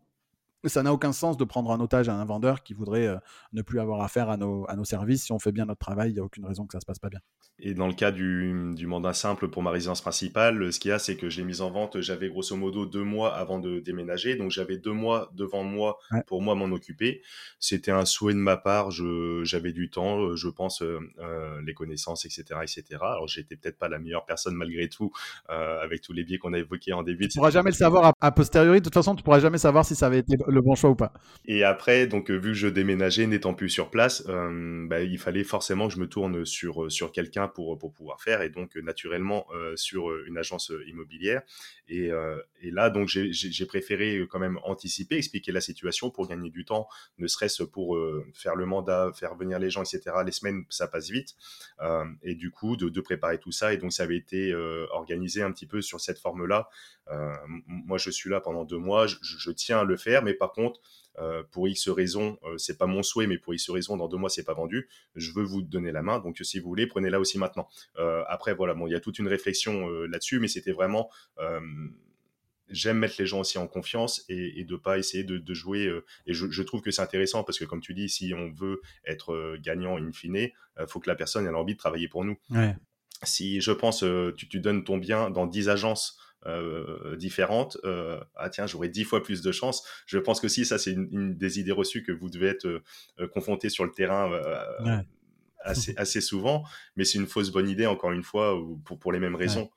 ça n'a aucun sens de prendre un otage à un vendeur qui voudrait euh, ne plus avoir affaire à nos, à nos services. Si on fait bien notre travail, il n'y a aucune raison que ça se passe pas bien. Et dans le cas du, du mandat simple pour ma résidence principale, ce qu'il y a, c'est que j'ai mis en vente, j'avais grosso modo deux mois avant de déménager. Donc j'avais deux mois devant moi pour moi m'en occuper. C'était un souhait de ma part. J'avais du temps, euh, je pense, euh, les connaissances, etc. etc. Alors j'étais peut-être pas la meilleure personne malgré tout, avec tous les biais qu'on a évoqués en début. Tu pourras jamais le savoir a, posteriori. De toute façon, tu pourras jamais savoir si ça avait été le bon choix ou pas. Et après, donc vu que je déménageais, n'étant plus sur place, bah, il fallait forcément que je me tourne sur sur quelqu'un pour pour pouvoir faire, et donc naturellement sur une agence immobilière. Et, et là, donc j'ai préféré quand même anticiper, expliquer la situation pour gagner du temps, ne serait-ce pour faire le mandat, faire venir les gens, etc. Les semaines, ça passe vite, et du coup de, de, préparer tout ça. Et donc ça avait été organisé un petit peu sur cette forme-là. moi, je suis là pendant deux mois, je, je tiens à le faire, mais par contre euh, pour X raisons, euh, c'est pas mon souhait, mais pour X raisons, dans deux mois, c'est pas vendu. Je veux vous donner la main, donc si vous voulez, prenez-la aussi maintenant. Euh, après, voilà, bon, il y a toute une réflexion là-dessus, mais c'était vraiment j'aime mettre les gens aussi en confiance et, de pas essayer de, jouer. et je, trouve que c'est intéressant parce que, comme tu dis, si on veut être gagnant in fine, il faut que la personne ait envie de travailler pour nous. Si je pense, tu, tu donnes ton bien dans 10 agences euh, différentes, euh, ah tiens, j'aurais dix fois plus de chance. Je pense que si, ça c'est une, des idées reçues que vous devez être euh, confronté sur le terrain assez, assez souvent, mais c'est une fausse bonne idée, encore une fois, pour, pour les mêmes raisons.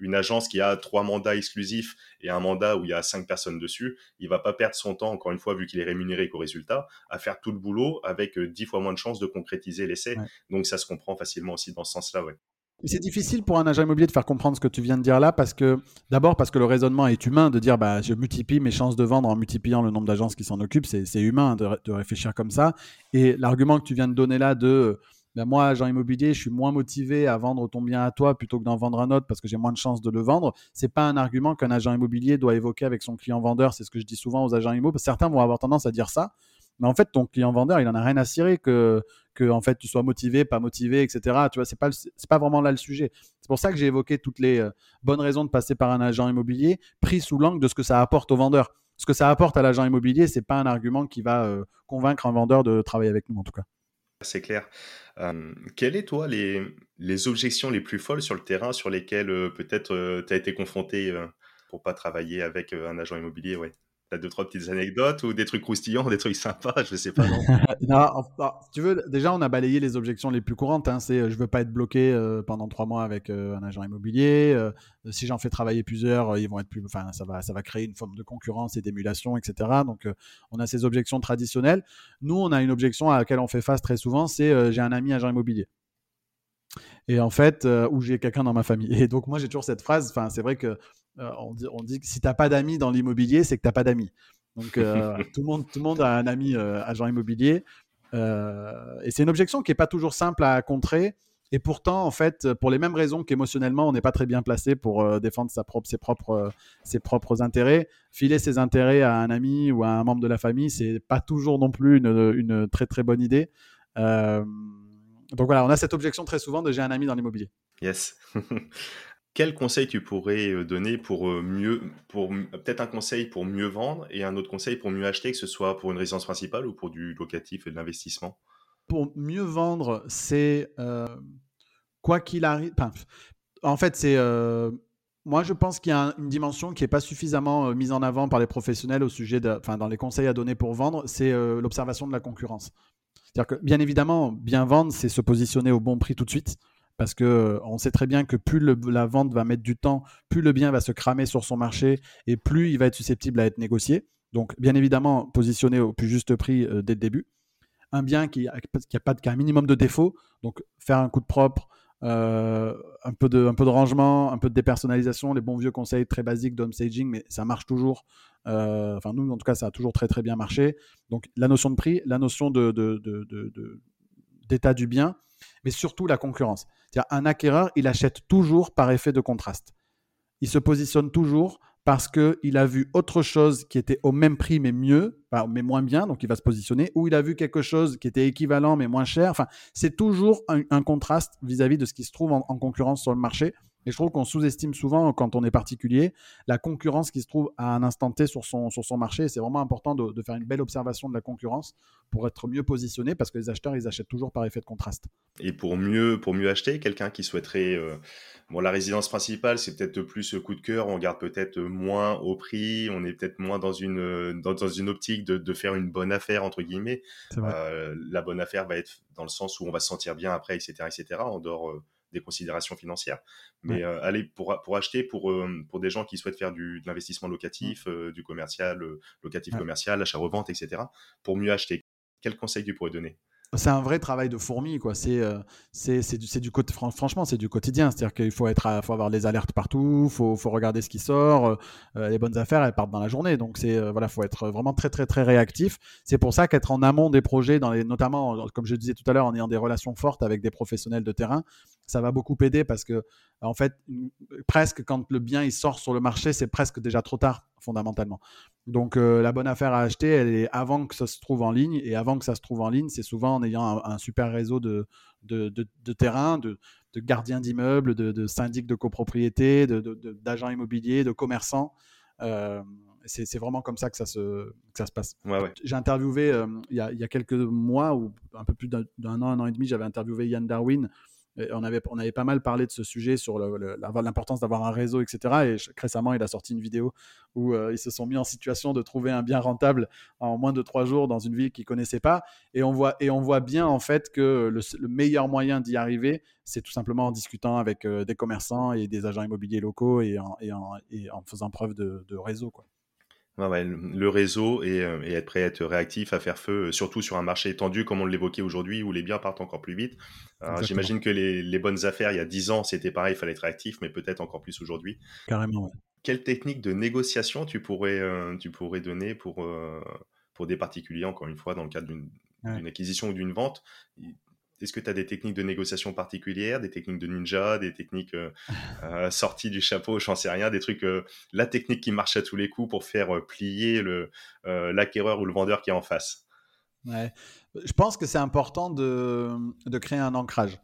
une agence qui a trois mandats exclusifs et un mandat où il y a cinq personnes dessus, il va pas perdre son temps, encore une fois, vu qu'il est rémunéré qu'au résultat, à faire tout le boulot avec dix fois moins de chances de concrétiser l'essai. Donc ça se comprend facilement aussi dans ce sens-là, ouais. C'est difficile pour un agent immobilier de faire comprendre ce que tu viens de dire là parce que d'abord parce que le raisonnement est humain de dire bah je multiplie mes chances de vendre en multipliant le nombre d'agences qui s'en occupent. C'est humain de, réfléchir comme ça. Et l'argument que tu viens de donner là de bah, moi agent immobilier je suis moins motivé à vendre ton bien à toi plutôt que d'en vendre un autre parce que j'ai moins de chances de le vendre c'est pas un argument qu'un agent immobilier doit évoquer avec son client vendeur. C'est ce que je dis souvent aux agents immobiliers certains vont avoir tendance à dire ça mais en fait ton client vendeur il en a rien à cirer que en fait tu sois motivé, pas motivé, etc. Tu vois, c'est pas c'est pas vraiment là le sujet. C'est pour ça que j'ai évoqué toutes les euh, bonnes raisons de passer par un agent immobilier, pris sous l'angle de ce que ça apporte au vendeur. Ce que ça apporte à l'agent immobilier, c'est pas un argument qui va euh, convaincre un vendeur de travailler avec nous en tout cas. C'est clair. Euh, quelles sont, toi, les, objections les plus folles sur le terrain sur lesquelles peut-être tu as été confronté pour pas travailler avec un agent immobilier T'as deux, trois petites anecdotes ou des trucs croustillants, des trucs sympas, je sais pas. Non, tu veux, déjà, on a balayé les objections les plus courantes. Hein, c'est euh, je veux pas être bloqué euh, pendant trois mois avec euh, un agent immobilier. si j'en fais travailler plusieurs, ils vont être plus. Enfin, ça va, ça va créer une forme de concurrence et d'émulation, etc. Donc, on a ces objections traditionnelles. Nous, on a une objection à laquelle on fait face très souvent c'est j'ai un ami agent immobilier et en fait, ou j'ai quelqu'un dans ma famille. Et donc, moi, j'ai toujours cette phrase. Enfin, c'est vrai que euh, on, dit, on, dit, que si tu n'as pas d'amis dans l'immobilier, c'est que tu n'as pas d'amis. Donc euh, tout, le monde, tout le monde a un ami euh, agent immobilier. et c'est une objection qui n'est pas toujours simple à contrer. Et pourtant, en fait, pour les mêmes raisons qu'émotionnellement, on n'est pas très bien placé pour défendre sa propre, ses, propres, ses propres intérêts. Filer ses intérêts à un ami ou à un membre de la famille, c'est pas toujours non plus une, une très très bonne idée. donc voilà, on a cette objection très souvent de j'ai un ami dans l'immobilier. Yes. quel conseil tu pourrais euh, donner pour euh, mieux, pour peut-être un conseil pour mieux vendre et un autre conseil pour mieux acheter, que ce soit pour une résidence principale ou pour du locatif et de l'investissement? Pour mieux vendre, c'est euh, quoi qu'il arrive. en fait, c'est moi, je pense qu'il y a une dimension qui n'est pas suffisamment mise en avant par les professionnels au sujet enfin, dans les conseils à donner pour vendre, c'est l'observation de la concurrence. C'est-à-dire que, bien évidemment, bien vendre, c'est se positionner au bon prix tout de suite parce que euh, on sait très bien que plus la vente va mettre du temps, plus le bien va se cramer sur son marché et plus il va être susceptible à être négocié. Donc, bien évidemment, positionner au plus juste prix euh, dès le début. Un bien qui n'a pas de, minimum de défauts, donc faire un coup de propre, euh, un, peu de, rangement, un peu de dépersonnalisation, les bons vieux conseils très basiques d'home staging, mais ça marche toujours. enfin, nous, en tout cas, ça a toujours très très bien marché. Donc, la notion de prix, la notion d'état de, du bien, mais surtout la concurrence. Un acquéreur, il achète toujours par effet de contraste. Il se positionne toujours parce qu'il a vu autre chose qui était au même prix mais mieux, mais moins bien, donc il va se positionner, ou il a vu quelque chose qui était équivalent mais moins cher. Enfin, c'est toujours un, contraste vis-à-vis de ce qui se trouve en concurrence sur le marché. Et je trouve qu'on sous-estime souvent, quand on est particulier, la concurrence qui se trouve à un instant T sur son, sur son marché. C'est vraiment important de, faire une belle observation de la concurrence pour être mieux positionné parce que les acheteurs, ils achètent toujours par effet de contraste. Et pour mieux, pour mieux acheter, quelqu'un qui souhaiterait. Euh, bon, la résidence principale, c'est peut-être plus coup de cœur. On garde peut-être moins au prix. On est peut-être moins dans une, dans, une optique de, de, faire une bonne affaire, entre guillemets. Euh, la bonne affaire va être dans le sens où on va se sentir bien après, etc. etc. en dehors. Euh, des considérations financières. Mais allez, pour, pour acheter, pour, pour des gens qui souhaitent faire du, de l'investissement locatif, mmh. du commercial, locatif commercial, achat-revente, etc., pour mieux acheter, quel conseil tu pourrais donner? C'est un vrai travail de fourmi, quoi. C'est euh, c'est du, du côté, franchement, c'est du quotidien. C'est-à-dire qu'il faut être, faut avoir des alertes partout, faut, faut regarder ce qui sort. Euh, les bonnes affaires, elles partent dans la journée, donc c'est euh, voilà, faut être vraiment très très très réactif. C'est pour ça qu'être en amont des projets, dans les, notamment comme je disais tout à l'heure, en ayant des relations fortes avec des professionnels de terrain, ça va beaucoup aider parce que en fait, presque quand le bien il sort sur le marché, c'est presque déjà trop tard fondamentalement. Donc euh, la bonne affaire à acheter, elle est avant que ça se trouve en ligne. Et avant que ça se trouve en ligne, c'est souvent en ayant un, super réseau de, de, de, terrain, de, gardiens d'immeubles, de, syndics de copropriété, d'agents immobiliers, de commerçants. Euh, c'est vraiment comme ça que ça se, que ça se passe. J'ai interviewé euh, il, y a, il, y a, quelques mois, ou un peu plus d'un an, un an et demi, j'avais interviewé Yann Darwin, on avait, on avait pas mal parlé de ce sujet sur l'importance d'avoir un réseau, etc. Et récemment, il a sorti une vidéo où euh, ils se sont mis en situation de trouver un bien rentable en moins de trois jours dans une ville qu'ils connaissaient pas. Et on voit, et on voit bien en fait que le, meilleur moyen d'y arriver, c'est tout simplement en discutant avec euh, des commerçants et des agents immobiliers locaux et en, faisant preuve de, de réseau. Quoi le réseau euh, et, être prêt à être réactif, à faire feu, euh, surtout sur un marché étendu comme on l'évoquait aujourd'hui où les biens partent encore plus vite. J'imagine que les, bonnes affaires il y a 10 ans c'était pareil, il fallait être réactif, mais peut-être encore plus aujourd'hui. Carrément. Ouais. Quelle technique de négociation tu pourrais, euh, tu pourrais donner pour, pour des particuliers, encore une fois, dans le cadre d'une acquisition ou d'une vente? Est-ce que tu as des techniques de négociation particulières, des techniques de ninja, des techniques euh, euh, sorties du chapeau, j'en sais rien, des trucs, euh, la technique qui marche à tous les coups pour faire plier l'acquéreur ou le vendeur qui est en face? Ouais. Je pense que c'est important de, de, créer un ancrage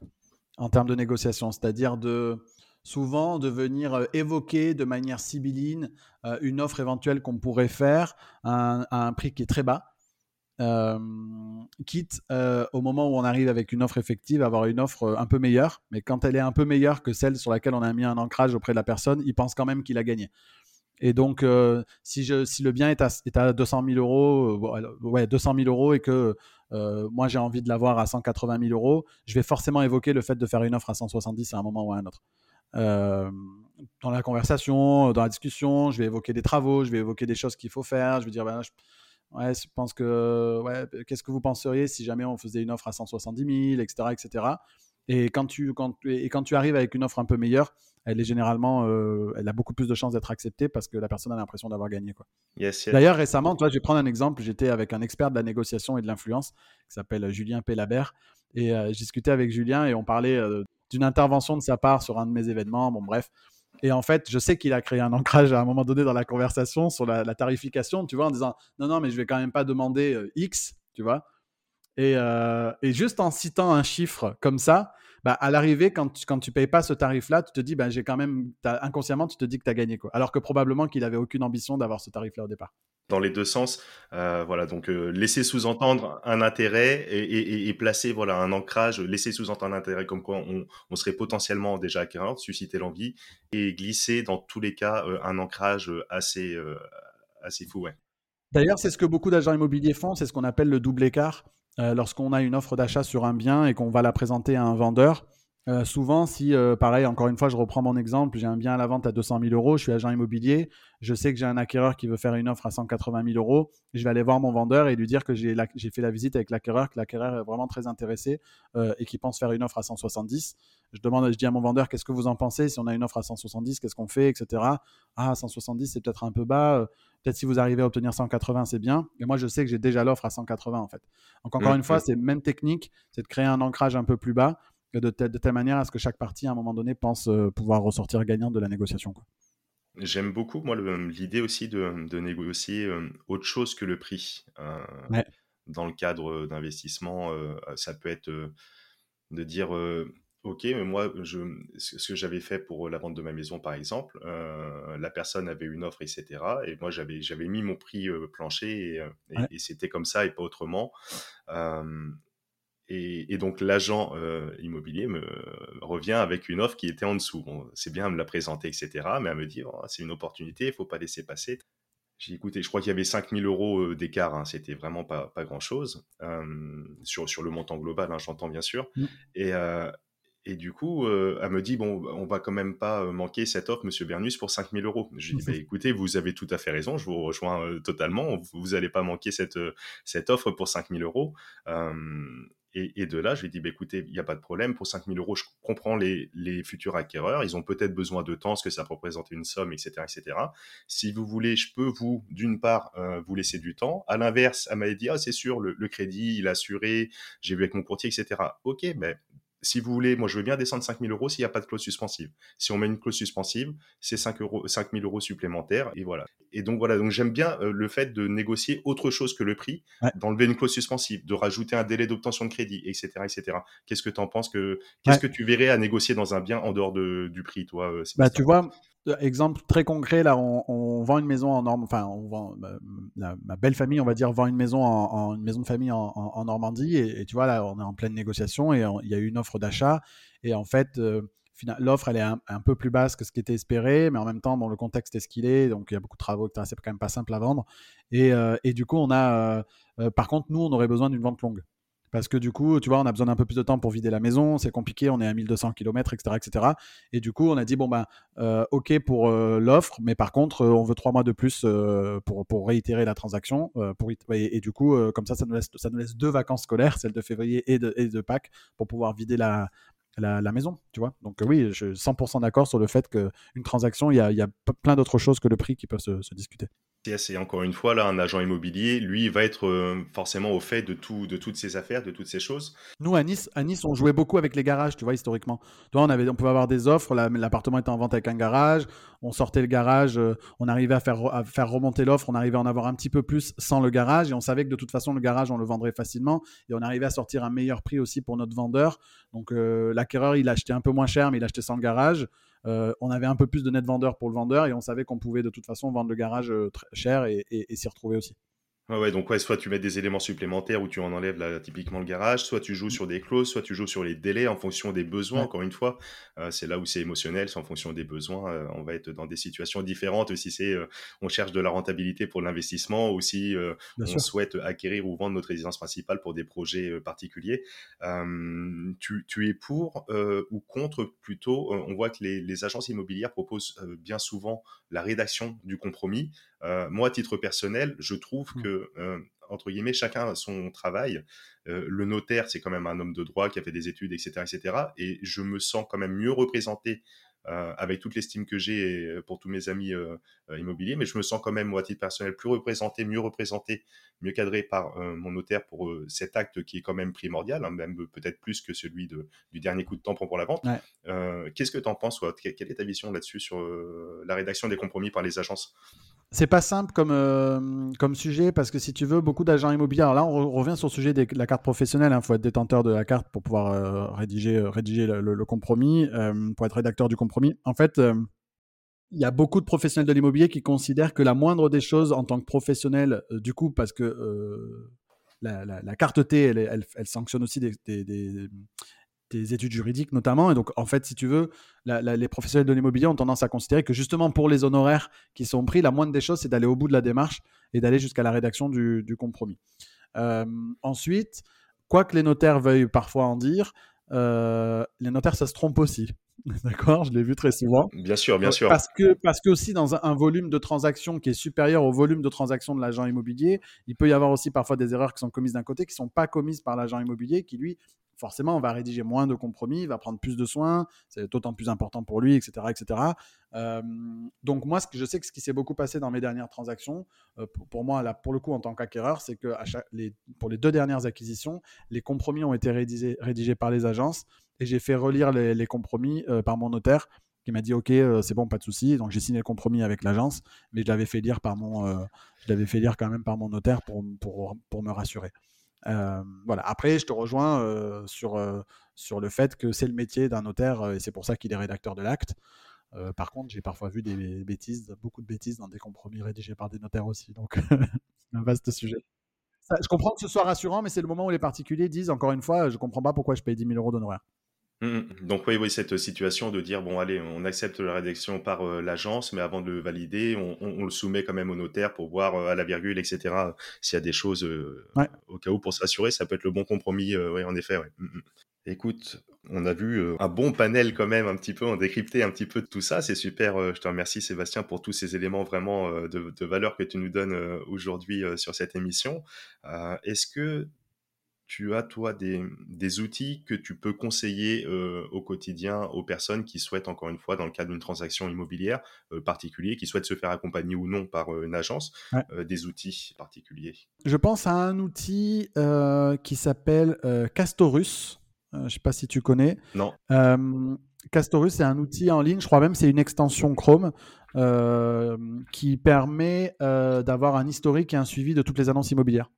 en termes de négociation, c'est-à-dire de souvent de venir évoquer de manière sibylline une offre éventuelle qu'on pourrait faire à un prix qui est très bas quitte au moment où on arrive avec une offre effective, avoir une offre un peu meilleure. Mais quand elle est un peu meilleure que celle sur laquelle on a mis un ancrage auprès de la personne, il pense quand même qu'il a gagné. Et donc, si, je, si le bien est à, est à 200 000 euros, ouais, 200 000 euros et que moi j'ai envie de l'avoir à 180 000 euros, je vais forcément évoquer le fait de faire une offre à 170 à un moment ou à un autre. dans la conversation, dans la discussion, je vais évoquer des travaux, je vais évoquer des choses qu'il faut faire. Je vais dire, ben, Ouais, je pense que, ouais, qu'est-ce que vous penseriez si jamais on faisait une offre à 170 000, etc., etc. Et quand tu, quand, et quand tu arrives avec une offre un peu meilleure, elle est généralement, euh, elle a beaucoup plus de chances d'être acceptée parce que la personne a l'impression d'avoir gagné. Quoi. D'ailleurs, récemment, toi, je vais prendre un exemple. J'étais avec un expert de la négociation et de l'influence qui s'appelle Julien Pellabert. Et euh, je discutais avec Julien et on parlait euh, d'une intervention de sa part sur un de mes événements. Bon, bref. Et en fait, je sais qu'il a créé un ancrage à un moment donné dans la conversation sur la, tarification, tu vois, en disant non, non, mais je vais quand même pas demander euh, X, tu vois. Et, euh, et, juste en citant un chiffre comme ça, bah, à l'arrivée, quand tu, quand tu payes pas ce tarif-là, tu te dis, bah, j'ai quand même, inconsciemment, tu te dis que tu as gagné. Quoi. Alors que probablement qu'il avait aucune ambition d'avoir ce tarif-là au départ dans les deux sens. Euh, voilà, donc euh, laisser sous-entendre un intérêt et, placer voilà un ancrage, laisser sous-entendre un intérêt comme quoi on, serait potentiellement déjà acquéreur, susciter l'envie et glisser dans tous les cas euh, un ancrage assez assez fou. Ouais. D'ailleurs, c'est ce que beaucoup d'agents immobiliers font, c'est ce qu'on appelle le double écart. lorsqu'on a une offre d'achat sur un bien et qu'on va la présenter à un vendeur, euh, souvent, si, euh, pareil, encore une fois, je reprends mon exemple, j'ai un bien à la vente à 200 000 euros, je suis agent immobilier, je sais que j'ai un acquéreur qui veut faire une offre à 180 000 euros, je vais aller voir mon vendeur et lui dire que j'ai fait la visite avec l'acquéreur, que l'acquéreur est vraiment très intéressé euh, et qui pense faire une offre à 170. Je demande, je dis à mon vendeur, qu'est-ce que vous en pensez? Si on a une offre à 170, qu'est-ce qu'on fait, etc. Ah, 170, c'est peut-être un peu bas. Peut-être si vous arrivez à obtenir 180, c'est bien. Et moi, je sais que j'ai déjà l'offre à 180 en fait. Donc encore mmh, une fois, c'est même technique, c'est de créer un ancrage un peu plus bas de, telle manière à ce que chaque partie, à un moment donné, pense euh, pouvoir ressortir gagnant de la négociation. J'aime beaucoup, moi, l'idée aussi de, négocier euh, autre chose que le prix. Euh, dans le cadre d'investissement, ça peut être de dire Ok, mais moi, je, ce que j'avais fait pour la vente de ma maison, par exemple, la personne avait une offre, etc. Et moi, j'avais, j'avais mis mon prix plancher et, et c'était comme ça et pas autrement. Et, donc l'agent euh, immobilier me revient avec une offre qui était en dessous. c'est bien à me la présenter, etc. Mais à me dire, oh, c'est une opportunité, il faut pas laisser passer. J'ai écouté, je crois qu'il y avait 5000 euros euh, d'écart, hein, c'était vraiment pas, pas grand-chose, euh, sur, sur le montant global, hein, j'entends bien sûr. Mmh. Et, et du coup, euh, elle me dit bon, on va quand même pas euh, manquer cette offre, Monsieur Bernus, pour 5000 euros. Je lui dis bah, écoutez, vous avez tout à fait raison, je vous rejoins euh, totalement. Vous n'allez pas manquer cette cette offre pour 5000 euros. Et, de là, je lui ai dit, bah, écoutez, il n'y a pas de problème, pour 5000 euros, je comprends les, futurs acquéreurs, ils ont peut-être besoin de temps, ce que ça représente une somme, etc., etc. Si vous voulez, je peux vous, d'une part, vous laisser du temps. À l'inverse, elle m'avait dit, ah, c'est sûr, le, crédit, il a assuré, j'ai vu avec mon courtier, etc. Ok, mais si vous voulez, moi je veux bien descendre 5000 euros s'il n'y a pas de clause suspensive. Si on met une clause suspensive, c'est 5 euros, 5000 euros supplémentaires et voilà. Et donc voilà, donc j'aime bien euh, le fait de négocier autre chose que le prix, d'enlever une clause suspensive, de rajouter un délai d'obtention de crédit, etc., etc. Qu'est-ce que tu en penses que qu'est-ce que tu verrais à négocier dans un bien en dehors de, du prix, toi euh, Bah tu vois, exemple très concret, là, on, vend une maison en Normandie, enfin, on vend, ma belle famille, on va dire, vend une maison en, une maison de famille en, Normandie, et, tu vois, là, on est en pleine négociation, et il y a eu une offre d'achat, et en fait, euh, l'offre, elle est un, peu plus basse que ce qui était espéré, mais en même temps, bon, le contexte est ce qu'il est, donc il y a beaucoup de travaux, etc. C'est quand même pas simple à vendre, et, euh, du coup, on a, euh, par contre, nous, on aurait besoin d'une vente longue. Parce que du coup, tu vois, on a besoin d'un peu plus de temps pour vider la maison, c'est compliqué, on est à 1200 km, etc. etc. Et du coup, on a dit, bon, ben, euh, OK pour euh, l'offre, mais par contre, euh, on veut trois mois de plus pour, pour réitérer la transaction. et, du coup, comme ça, ça nous, laisse, ça nous laisse deux vacances scolaires, celle de février et de, et de Pâques, pour pouvoir vider la, la, maison, tu vois. Donc oui, je suis 100% d'accord sur le fait qu'une transaction, il y a, y a, plein d'autres choses que le prix qui peuvent se discuter. Et encore une fois, là, un agent immobilier, lui, va être euh, forcément au fait de, tout, de toutes ces affaires, de toutes ces choses. Nous, à Nice, à nice on jouait beaucoup avec les garages, tu vois, historiquement. Toi, on, avait, on pouvait avoir des offres, l'appartement était en vente avec un garage, on sortait le garage, euh, on arrivait à faire, à faire remonter l'offre, on arrivait à en avoir un petit peu plus sans le garage, et on savait que de toute façon, le garage, on le vendrait facilement, et on arrivait à sortir un meilleur prix aussi pour notre vendeur. Donc, euh, l'acquéreur, il achetait un peu moins cher, mais il achetait sans le garage. Euh, on avait un peu plus de net vendeur pour le vendeur et on savait qu'on pouvait de toute façon vendre le garage euh, très cher et s'y retrouver aussi. Ouais, donc ouais, soit tu mets des éléments supplémentaires ou tu en enlèves là, typiquement le garage, soit tu joues mmh. sur des clauses, soit tu joues sur les délais en fonction des besoins. Encore une fois, euh, c'est là où c'est émotionnel, c'est en fonction des besoins. Euh, on va être dans des situations différentes si c'est euh, on cherche de la rentabilité pour l'investissement ou si on souhaite acquérir ou vendre notre résidence principale pour des projets particuliers. Tu, tu, es pour ou contre plutôt On voit que les, les agences immobilières proposent bien souvent la rédaction du compromis. Euh, moi, à titre personnel, je trouve mmh. que, euh, entre guillemets, chacun a son travail. Euh, le notaire, c'est quand même un homme de droit qui a fait des études, etc., etc. Et je me sens quand même mieux représenté euh, avec toute l'estime que j'ai pour tous mes amis euh, immobiliers, mais je me sens quand même, moi, à titre personnel, plus représenté, mieux représenté, mieux cadré par mon notaire pour cet acte qui est quand même primordial, hein, même peut-être plus que celui de, du dernier coup de tampon pour la vente. Qu'est-ce que tu en penses, toi? Quelle est ta vision là-dessus sur la rédaction des compromis par les agences? C'est pas simple comme, comme sujet parce que si tu veux, beaucoup d'agents immobiliers. Alors là, on revient sur le sujet de la carte professionnelle. Il hein, faut être détenteur de la carte pour pouvoir rédiger, rédiger le, compromis, pour être rédacteur du compromis en fait, euh, il y a beaucoup de professionnels de l'immobilier qui considèrent que la moindre des choses en tant que professionnel, euh, du coup, parce que euh, la, carte T, elle, sanctionne aussi des, études juridiques notamment. Et donc, en fait, si tu veux, les professionnels de l'immobilier ont tendance à considérer que justement pour les honoraires qui sont pris, la moindre des choses, c'est d'aller au bout de la démarche et d'aller jusqu'à la rédaction du, compromis. ensuite, quoi que les notaires veuillent parfois en dire, les notaires, ça se trompe aussi. D'accord, je l'ai vu très souvent. Bien sûr, bien sûr. Parce que, parce que aussi dans un, volume de transactions qui est supérieur au volume de transactions de l'agent immobilier, il peut y avoir aussi parfois des erreurs qui sont commises d'un côté qui ne sont pas commises par l'agent immobilier qui lui forcément, on va rédiger moins de compromis, il va prendre plus de soins, c'est d'autant plus important pour lui, etc. etc. Euh, donc moi, ce que je sais que ce qui s'est beaucoup passé dans mes dernières transactions, euh, pour, moi, pour le coup, en tant qu'acquéreur, c'est que pour les deux dernières acquisitions, les compromis ont été rédigés, par les agences et j'ai fait relire les, compromis euh, par mon notaire qui m'a dit ok c'est bon pas de souci donc j'ai signé le compromis avec l'agence mais je l'avais fait lire par mon je l'avais fait lire quand même par mon notaire pour, me rassurer voilà. Après, je te rejoins euh, sur, euh, sur le fait que c'est le métier d'un notaire et c'est pour ça qu'il est rédacteur de l'acte. par contre, j'ai parfois vu des bêtises, beaucoup de bêtises dans des compromis rédigés par des notaires aussi. Donc, c'est un vaste sujet. je comprends que ce soit rassurant, mais c'est le moment où les particuliers disent, encore une fois, je ne comprends pas pourquoi je paye 10 000 euros d'honoraires. Mmh, mmh. Donc oui, oui, cette situation de dire bon allez, on accepte la rédaction par euh, l'agence, mais avant de le valider, on, le soumet quand même au notaire pour voir euh, à la virgule, etc. S'il y a des choses euh, au cas où pour s'assurer, ça peut être le bon compromis. oui, en effet. Mmh, Écoute, On a vu un bon panel quand même, un petit peu, on décrypté un petit peu de tout ça. C'est super. Je te remercie Sébastien pour tous ces éléments vraiment de, de, valeur que tu nous donnes aujourd'hui sur cette émission. Est-ce que tu as, toi, des, des, outils que tu peux conseiller au quotidien aux personnes qui souhaitent, encore une fois, dans le cadre d'une transaction immobilière particulière, qui souhaitent se faire accompagner ou non par une agence, des outils particuliers? Je pense à un outil qui s'appelle Castorus. Euh, je ne sais pas si tu connais. Non. Euh, Castorus, c'est un outil en ligne, je crois même c'est une extension Chrome euh, qui permet d'avoir un historique et un suivi de toutes les annonces immobilières.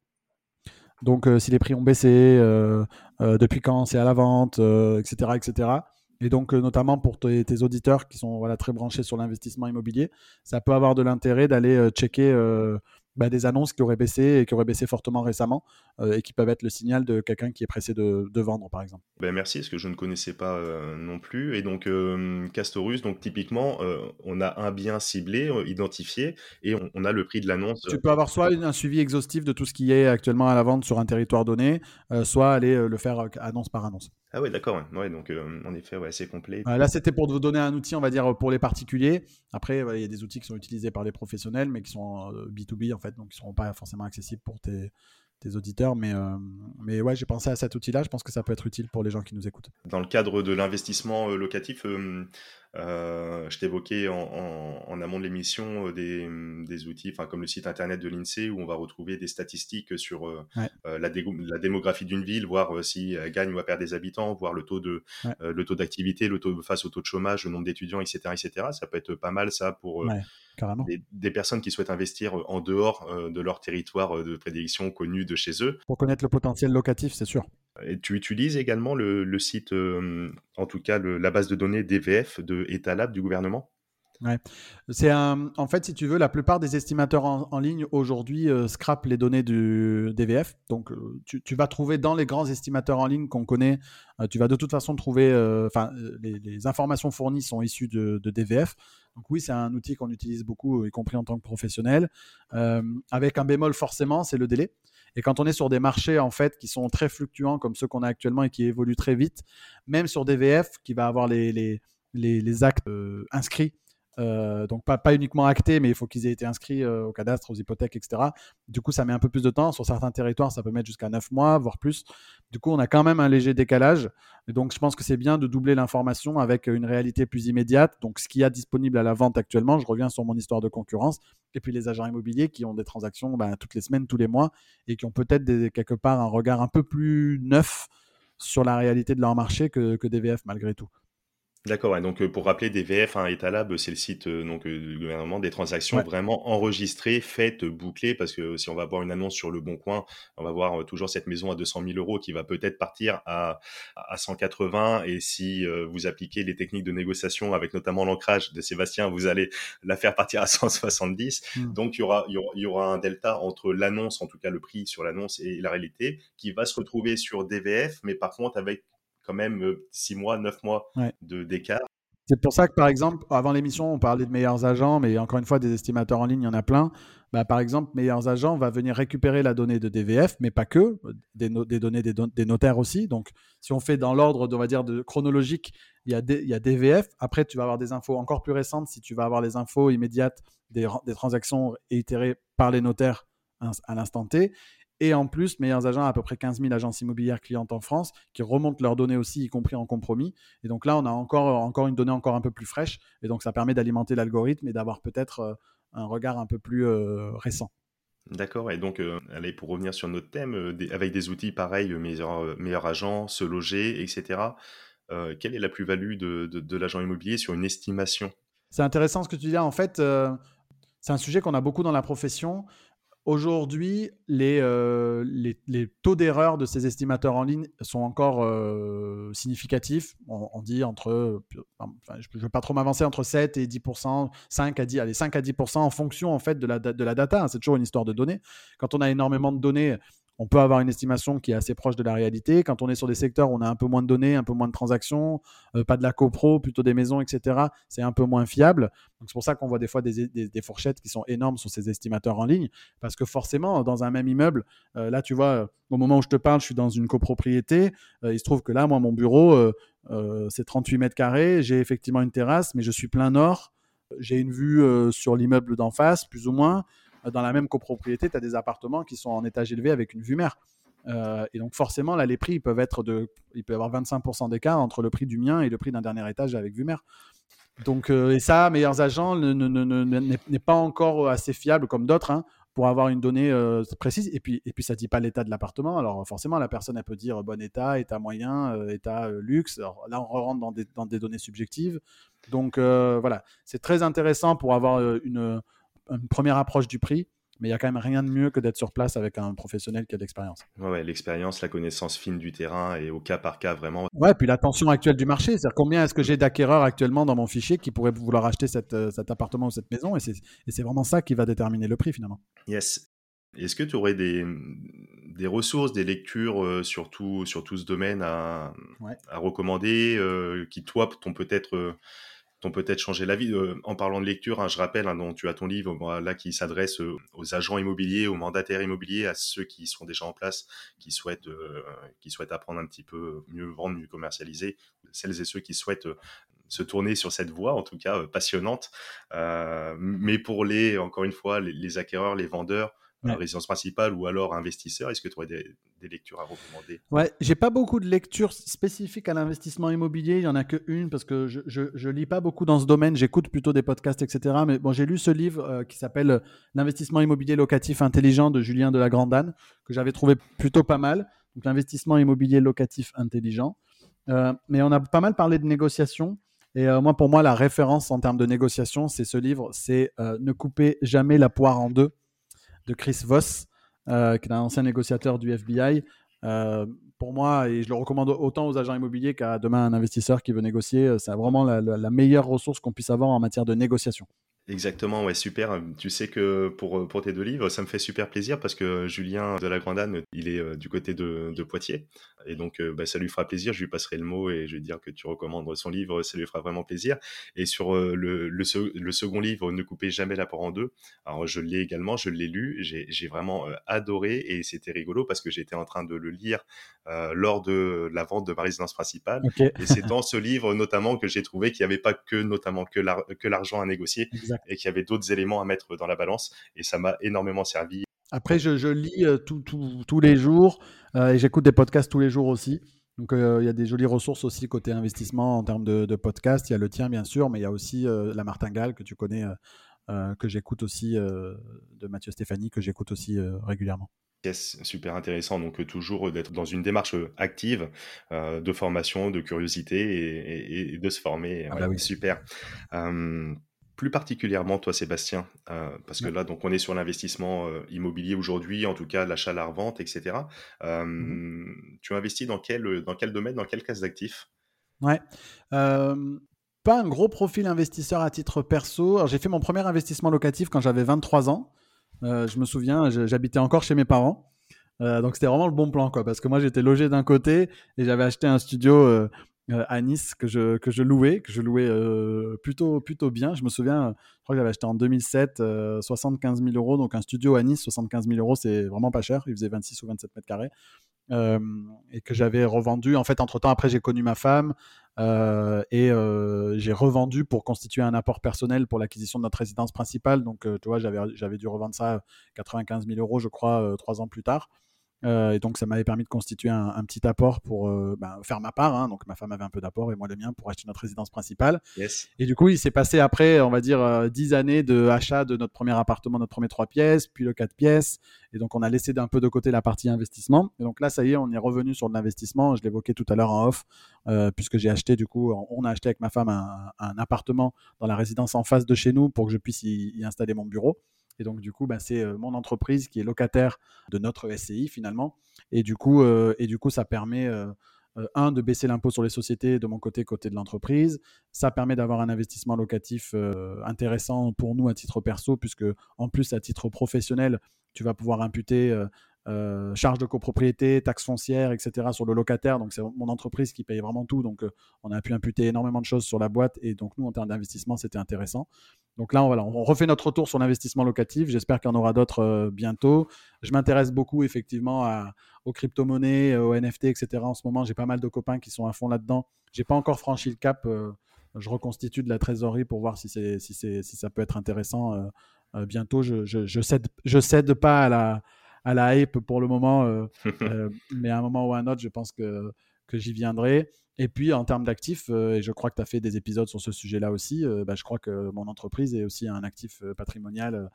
Donc si les prix ont baissé, depuis quand c'est à la vente, etc., etc. Et donc notamment pour tes, auditeurs qui sont très branchés sur l'investissement immobilier, ça peut avoir de l'intérêt d'aller checker bah, des annonces qui auraient baissé et qui auraient baissé fortement récemment euh, et qui peuvent être le signal de quelqu'un qui est pressé de, vendre, par exemple. Ben merci, parce que je ne connaissais pas euh, non plus. Et donc, euh, Castorus, donc typiquement, on a un bien ciblé, identifié, et on, a le prix de l'annonce. Tu peux avoir soit un suivi exhaustif de tout ce qui est actuellement à la vente sur un territoire donné, soit aller le faire annonce par annonce. Ah ouais, d'accord. Ouais. donc en effet, ouais, c'est complet. là, c'était pour vous donner un outil, on va dire, pour les particuliers. Après, il y a des outils qui sont utilisés par les professionnels, mais qui sont B2B en fait, donc qui ne seront pas forcément accessibles pour tes, tes auditeurs. Mais, euh, mais ouais, j'ai pensé à cet outil-là. Je pense que ça peut être utile pour les gens qui nous écoutent. Dans le cadre de l'investissement euh, locatif, euh, je t'évoquais en, en, amont de l'émission des, des, outils comme le site internet de l'INSEE où on va retrouver des statistiques sur la, la, démographie d'une ville, voir si elle gagne ou elle perd des habitants, voir le taux de le taux d'activité, le taux face au taux de chômage, le nombre d'étudiants, etc., etc. Ça peut être pas mal ça pour des, personnes qui souhaitent investir euh, en dehors euh, de leur territoire euh, de prédilection connu de chez eux. Pour connaître le potentiel locatif, c'est sûr. Tu utilises également le, site, en tout cas la base de données DVF de Etalab du gouvernement? Ouais. C'est un... En fait, si tu veux, la plupart des estimateurs en, ligne aujourd'hui euh, scrapent les données du DVF. Donc, tu, tu, vas trouver dans les grands estimateurs en ligne qu'on connaît, tu vas de toute façon trouver. Enfin, les, informations fournies sont issues de, DVF. Donc oui, c'est un outil qu'on utilise beaucoup, y compris en tant que professionnel. Euh, avec un bémol forcément, c'est le délai. Et quand on est sur des marchés en fait qui sont très fluctuants comme ceux qu'on a actuellement et qui évoluent très vite, même sur DVF qui va avoir les, actes euh, inscrits euh, donc pas, uniquement actés, mais il faut qu'ils aient été inscrits euh, au cadastre, aux hypothèques, etc. Du coup, ça met un peu plus de temps. Sur certains territoires, ça peut mettre jusqu'à 9 mois, voire plus. Du coup, on a quand même un léger décalage. Et donc, je pense que c'est bien de doubler l'information avec une réalité plus immédiate. Donc, ce qu'il y a disponible à la vente actuellement, je reviens sur mon histoire de concurrence. Et puis, les agents immobiliers qui ont des transactions ben, toutes les semaines, tous les mois, et qui ont peut-être quelque part un regard un peu plus neuf sur la réalité de leur marché que, que DVF malgré tout. D'accord, donc pour rappeler, DVF, hein, Etalab, c'est le site donc, du gouvernement des transactions vraiment enregistrées, faites, bouclées, parce que si on va voir une annonce sur le Bon Coin, on va voir toujours cette maison à 200 000 euros qui va peut-être partir à, à 180, et si vous appliquez les techniques de négociation avec notamment l'ancrage de Sébastien, vous allez la faire partir à 170. Mmh. Donc il y, aura, il y aura un delta entre l'annonce, en tout cas le prix sur l'annonce, et la réalité, qui va se retrouver sur DVF, mais par contre avec quand même 6 euh, mois, 9 mois de d'écart. C'est pour ça que, par exemple, avant l'émission, on parlait de meilleurs agents, mais encore une fois, des estimateurs en ligne, il y en a plein. Bah, par exemple, meilleurs agents va venir récupérer la donnée de DVF, mais pas que, des, des données des, notaires aussi. Donc, si on fait dans l'ordre, on va dire, de chronologique, il y, a il y a DVF. Après, tu vas avoir des infos encore plus récentes si tu vas avoir les infos immédiates des, des transactions itérées par les notaires à l'instant T. Et en plus, Meilleurs Agents a à peu près 15 000 agences immobilières clientes en France qui remontent leurs données aussi, y compris en compromis. Et donc là, on a encore, encore une donnée encore un peu plus fraîche. Et donc, ça permet d'alimenter l'algorithme et d'avoir peut-être euh, un regard un peu plus euh, récent. D'accord, et donc, euh, allez, pour revenir sur notre thème, avec des outils pareils, meilleurs, meilleurs agents, se loger, etc., quelle est la plus-value de, de, l'agent immobilier sur une estimation? C'est intéressant ce que tu dis. En fait, c'est un sujet qu'on a beaucoup dans la profession. Aujourd'hui, euh, les, les, taux d'erreur de ces estimateurs en ligne sont encore euh, significatifs. On, dit entre, je ne veux pas trop m'avancer, entre 7 et 10 5 à 10, allez, 5 à 10% en fonction en fait de la, de la data. C'est toujours une histoire de données. Quand on a énormément de données, on peut avoir une estimation qui est assez proche de la réalité. Quand on est sur des secteurs où on a un peu moins de données, un peu moins de transactions, euh, pas de la copro, plutôt des maisons, etc., c'est un peu moins fiable. C'est pour ça qu'on voit des fois des, fourchettes qui sont énormes sur ces estimateurs en ligne, parce que forcément, dans un même immeuble, euh, là, tu vois, au moment où je te parle, je suis dans une copropriété. Euh, il se trouve que là, moi, mon bureau, c'est 38 mètres carrés. J'ai effectivement une terrasse, mais je suis plein nord. J'ai une vue sur l'immeuble d'en face, plus ou moins dans la même copropriété, tu as des appartements qui sont en étage élevé avec une vue mer. Euh, et donc forcément, là, les prix ils peuvent être de, il peut y avoir 25% d'écart entre le prix du mien et le prix d'un dernier étage avec vue mer. Donc euh, et ça, meilleurs agents n'est pas encore assez fiable comme d'autres hein, pour avoir une donnée euh, précise. Et puis et puis ça dit pas l'état de l'appartement. Alors forcément, la personne elle peut dire bon état, état moyen, état luxe. Là, on rentre dans des, dans des données subjectives. Donc voilà, c'est très intéressant pour avoir une une première approche du prix, mais il y a quand même rien de mieux que d'être sur place avec un professionnel qui a de l'expérience. Ouais, l'expérience, la connaissance fine du terrain et au cas par cas vraiment. Ouais, puis la tension actuelle du marché, c'est-à-dire combien est-ce que j'ai d'acquéreurs actuellement dans mon fichier qui pourraient vouloir acheter euh, cet appartement ou cette maison, et c'est vraiment ça qui va déterminer le prix finalement. Yes. Est-ce que tu aurais des, des, ressources, des lectures euh, sur, tout, sur tout ce domaine à, à recommander euh, qui, toi, t'ont peut-être t'ont peut-être changé la vie. Euh, en parlant de lecture, hein, je rappelle, hein, dont tu as ton livre là qui s'adresse euh, aux agents immobiliers, aux mandataires immobiliers, à ceux qui sont déjà en place, qui souhaitent, euh, qui souhaitent apprendre un petit peu mieux vendre, mieux commercialiser, celles et ceux qui souhaitent se tourner sur cette voie, en tout cas passionnante. mais pour les, encore une fois, les acquéreurs, les vendeurs, résidence principale ou alors investisseur Est-ce que tu aurais des, lectures à recommander? Ouais, j'ai pas beaucoup de lectures spécifiques à l'investissement immobilier. Il y en a que une parce que je, je, lis pas beaucoup dans ce domaine. J'écoute plutôt des podcasts, etc. Mais bon, j'ai lu ce livre euh, qui s'appelle euh, L'investissement immobilier locatif intelligent de Julien de la Grandane que j'avais trouvé plutôt pas mal. Donc l'investissement immobilier locatif intelligent. Euh, mais on a pas mal parlé de négociation. Et moi, pour moi, la référence en termes de négociation, c'est ce livre, c'est Ne coupez jamais la poire en deux de Chris Voss, euh, qui est un ancien négociateur du FBI. Euh, pour moi, et je le recommande autant aux agents immobiliers qu'à demain un investisseur qui veut négocier, euh, c'est vraiment la meilleure ressource qu'on puisse avoir en matière de négociation. Exactement, ouais, super. Tu sais que pour, pour tes deux livres, ça me fait super plaisir parce que Julien de la Grandane, il est euh, du côté de, de Poitiers. Et donc, euh, bah, ça lui fera plaisir. Je lui passerai le mot et je vais dire que tu recommandes son livre. Ça lui fera vraiment plaisir. Et sur euh, le, le, le, second livre, Ne coupez jamais la porte en deux. Alors, je l'ai également, je l'ai lu. J'ai vraiment adoré et c'était rigolo parce que j'étais en train de le lire lors de la vente de ma résidence principale. Et c'est dans ce livre notamment que j'ai trouvé qu'il n'y avait pas que notamment que l'argent à négocier et qu'il y avait d'autres éléments à mettre dans la balance. Et ça m'a énormément servi. Après, je, lis euh, tous les jours euh, et j'écoute des podcasts tous les jours aussi. Donc, euh, il y a des jolies ressources aussi côté investissement en termes de, de podcasts. Il y a le tien, bien sûr, mais il y a aussi la martingale que tu connais, que j'écoute aussi, de Mathieu Stéphanie, que j'écoute aussi régulièrement. Yes, super intéressant. Donc, toujours d'être dans une démarche active de formation, de curiosité et, de se former. Ah bah oui. Super plus particulièrement toi Sébastien, euh, parce que là donc on est sur l'investissement euh, immobilier aujourd'hui, en tout cas l'achat, la revente, etc. Euh, mmh tu investis dans quel, dans quel domaine, dans quelle classe d'actifs? Ouais, pas un gros profil investisseur à titre perso. J'ai fait mon premier investissement locatif quand j'avais 23 ans. je me souviens, j'habitais encore chez mes parents. donc c'était vraiment le bon plan, quoi, parce que moi j'étais logé d'un côté et j'avais acheté un studio euh, à Nice que je, que je louais, que je louais euh, plutôt, plutôt bien. Je me souviens, je crois que j'avais acheté en 2007 75 000 euros. Donc un studio à Nice, 75 000 euros, c'est vraiment pas cher. Il faisait 26 ou 27 mètres carrés. Euh, et que j'avais revendu. En fait, entre-temps, après, j'ai connu ma femme et j'ai revendu pour constituer un apport personnel pour l'acquisition de notre résidence principale. Donc, tu vois, j'avais dû revendre ça 95 000 euros, je crois, trois ans plus tard. Euh, et donc, ça m'avait permis de constituer un, petit apport pour euh, ben, faire ma part. Hein. Donc, ma femme avait un peu d'apport et moi le mien pour acheter notre résidence principale. Et du coup, il s'est passé après, on va dire, 10 euh, années de achat de notre premier appartement, notre premier 3 pièces, puis le 4 pièces. Et donc, on a laissé d'un peu de côté la partie investissement. Et donc là, ça y est, on est revenu sur de l'investissement. Je l'évoquais tout à l'heure en off, puisque j'ai acheté, du coup, on a acheté avec ma femme un, appartement dans la résidence en face de chez nous pour que je puisse y installer mon bureau. Et donc, du coup, bah, c'est euh, mon entreprise qui est locataire de notre SCI finalement. Et du coup, euh, et du coup ça permet, euh, un, de baisser l'impôt sur les sociétés de mon côté, côté de l'entreprise. Ça permet d'avoir un investissement locatif intéressant pour nous à titre perso, puisque en plus, à titre professionnel, tu vas pouvoir imputer charges de copropriété, taxes foncières, etc. sur le locataire. Donc c'est mon entreprise qui paye vraiment tout. Donc on a pu imputer énormément de choses sur la boîte. Et donc nous, en termes d'investissement, c'était intéressant. Donc là, on, refait notre retour sur l'investissement locatif. J'espère qu'il y en aura d'autres bientôt. Je m'intéresse beaucoup effectivement aux crypto-monnaies, aux NFT, etc. En ce moment, j'ai pas mal de copains qui sont à fond là-dedans. J'ai pas encore franchi le cap je reconstitue de la trésorerie pour voir si, ça peut être intéressant euh, euh, bientôt. Je, je, je cède pas à la, à la hype pour le moment, euh, mais à un moment ou à un autre, je pense que, que j'y viendrai. Et puis en termes d'actifs, euh, et je crois que tu as fait des épisodes sur ce sujet-là aussi, euh, bah, je crois que mon entreprise est aussi un actif euh, patrimonial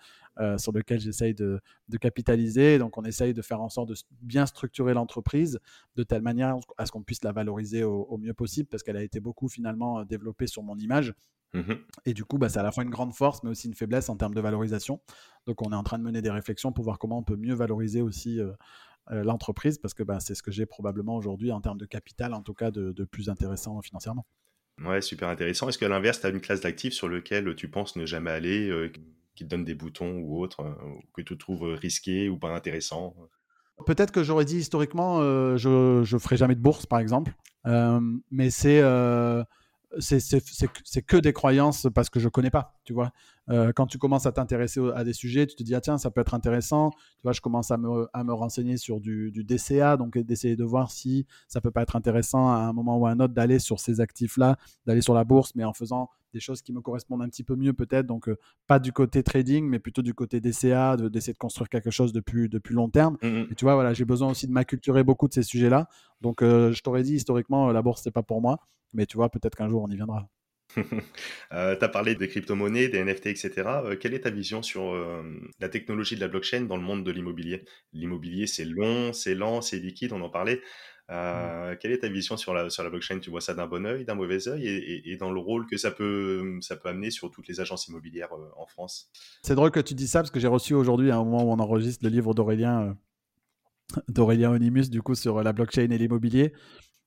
sur lequel j'essaye de, capitaliser. Donc on essaye de faire en sorte de bien structurer l'entreprise de telle manière à ce qu'on puisse la valoriser au, mieux possible, parce qu'elle a été beaucoup finalement développée sur mon image. Mmh et du coup, bah, c'est à la fois une grande force, mais aussi une faiblesse en termes de valorisation. Donc on est en train de mener des réflexions pour voir comment on peut mieux valoriser aussi euh, l'entreprise parce que bah, c'est ce que j'ai probablement aujourd'hui en termes de capital, en tout cas de, plus intéressant financièrement. Ouais, super intéressant. Est-ce qu'à l'inverse, tu as une classe d'actifs sur lequel tu penses ne jamais aller, euh, qui te donne des boutons ou autre, euh, que tu trouves risqué ou pas intéressant? Peut-être que j'aurais dit historiquement, je ne ferai jamais de bourse, par exemple. mais c'est c'est que des croyances parce que je connais pas, tu vois. Euh, quand tu commences à t'intéresser à des sujets, tu te dis, ah tiens, ça peut être intéressant. Tu vois, je commence à me, à me renseigner sur du, du DCA, donc d'essayer de voir si ça peut pas être intéressant à un moment ou à un autre d'aller sur ces actifs-là, d'aller sur la bourse, mais en faisant des choses qui me correspondent un petit peu mieux peut-être. Donc, euh, pas du côté trading, mais plutôt du côté DCA, d'essayer de, construire quelque chose de plus, de plus long terme. Mmh Et tu vois, voilà, j'ai besoin aussi de m'acculturer beaucoup de ces sujets-là. Donc, euh, je t'aurais dit, historiquement, la bourse, c'est pas pour moi. Mais tu vois, peut-être qu'un jour, on y viendra. euh, tu as parlé des crypto-monnaies, des NFT, etc. Euh, quelle est ta vision sur euh, la technologie de la blockchain dans le monde de l'immobilier? L'immobilier, c'est long, c'est lent, c'est liquide, on en parlait. Euh, quelle est ta vision sur la, sur la blockchain? Tu vois ça d'un bon oeil, d'un mauvais oeil et, dans le rôle que ça peut, ça peut amener sur toutes les agences immobilières en France? C'est drôle que tu dis ça parce que j'ai reçu aujourd'hui, à un moment où on enregistre le livre d'Aurélien d'Aurélien Onimus, du coup, sur la blockchain et l'immobilier.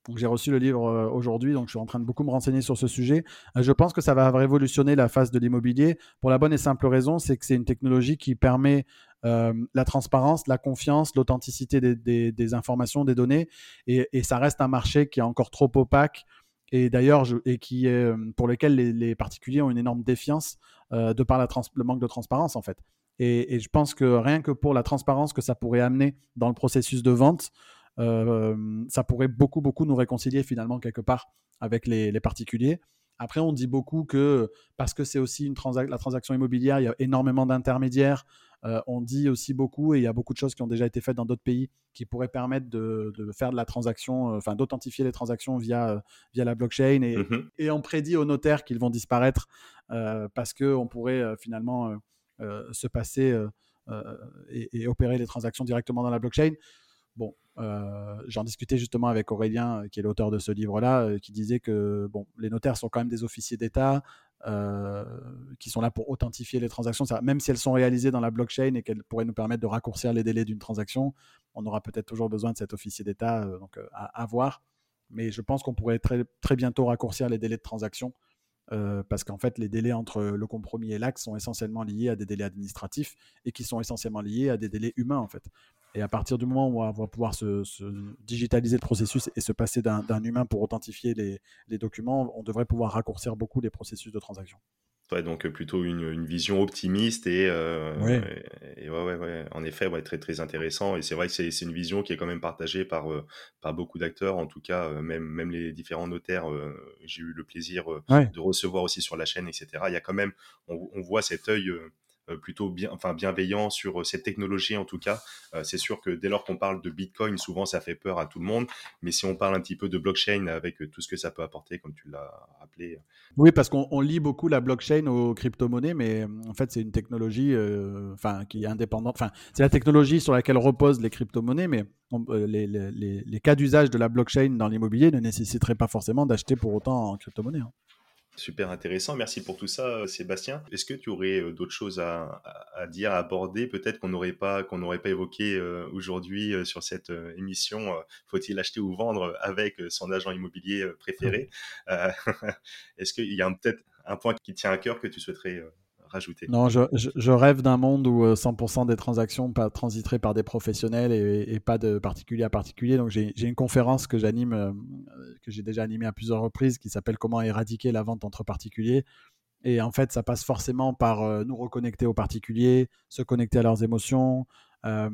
Donc j'ai reçu le livre euh, aujourd'hui, donc je suis en train de beaucoup me renseigner sur ce sujet. Euh, je pense que ça va révolutionner la phase de l'immobilier pour la bonne et simple raison, c'est que c'est une technologie qui permet euh, la transparence, la confiance, l'authenticité des, informations, des données, et, ça reste un marché qui est encore trop opaque et d'ailleurs et qui est, pour lequel les, particuliers ont une énorme défiance de par la le manque de transparence en fait. Et, je pense que rien que pour la transparence que ça pourrait amener dans le processus de vente, ça pourrait beaucoup, beaucoup nous réconcilier finalement quelque part avec les, particuliers. Après, on dit beaucoup que parce que c'est aussi une la transaction immobilière, il y a énormément d'intermédiaires. Euh, on dit aussi beaucoup, et il y a beaucoup de choses qui ont déjà été faites dans d'autres pays, qui pourraient permettre de, faire de la transaction, euh, enfin d'authentifier les transactions via, via la blockchain. Et, mmh et on prédit aux notaires qu'ils vont disparaître parce qu'on pourrait finalement se passer et, et, opérer les transactions directement dans la blockchain. Euh, j'en discutais justement avec Aurélien, euh, qui est l'auteur de ce livre-là, euh, qui disait que bon, les notaires sont quand même des officiers d'État, qui sont là pour authentifier les transactions. même si elles sont réalisées dans la blockchain et qu'elles pourraient nous permettre de raccourcir les délais d'une transaction, on aura peut-être toujours besoin de cet officier d'État, donc à, à, voir. Mais je pense qu'on pourrait très, très bientôt raccourcir les délais de transaction. parce qu'en fait, les délais entre le compromis et l'acte sont essentiellement liés à des délais administratifs et qui sont essentiellement liés à des délais humains, en fait. Et à partir du moment où on va pouvoir se, digitaliser le processus et se passer d'un humain pour authentifier les, documents, on devrait pouvoir raccourcir beaucoup les processus de transaction. Ouais, donc euh, plutôt une, vision optimiste et, euh, ouais. ouais, ouais, en effet, très très intéressant. Et c'est vrai que c'est une vision qui est quand même partagée par, euh, par beaucoup d'acteurs, en tout cas, même, même les différents notaires. J'ai eu le plaisir de recevoir aussi sur la chaîne, etc. Il y a quand même, on, on voit cet œil plutôt bien, enfin bienveillant sur euh, cette technologie en tout cas. Euh, c'est sûr que dès lors qu'on parle de Bitcoin, souvent ça fait peur à tout le monde. Mais si on parle un petit peu de blockchain avec tout ce que ça peut apporter, comme tu l'as rappelé. Oui, parce qu'on lit beaucoup la blockchain aux crypto-monnaies, mais en fait c'est une technologie, qui est indépendante. Enfin, c'est la technologie sur laquelle reposent les crypto-monnaies, mais les, les, les, cas d'usage de la blockchain dans l'immobilier ne nécessiteraient pas forcément d'acheter pour autant en crypto-monnaie. Hein. Super intéressant. Merci pour tout ça, euh, Sébastien. Est-ce que tu aurais euh, d'autres choses à, dire, à aborder, peut-être qu'on n'aurait pas qu'on n'aurait pas évoqué euh, aujourd'hui sur cette émission Faut-il acheter ou vendre avec son agent immobilier préféré? Est-ce qu'il y a peut-être un point qui tient à cœur que tu souhaiterais rajouter Non, je, rêve d'un monde où 100% des transactions transiteraient par des professionnels et, pas de particulier à particulier. Donc j'ai une conférence que j'anime, que j'ai déjà animée à plusieurs reprises, qui s'appelle Comment éradiquer la vente entre particuliers. Et en fait, ça passe forcément par nous reconnecter aux particuliers, se connecter à leurs émotions, euh,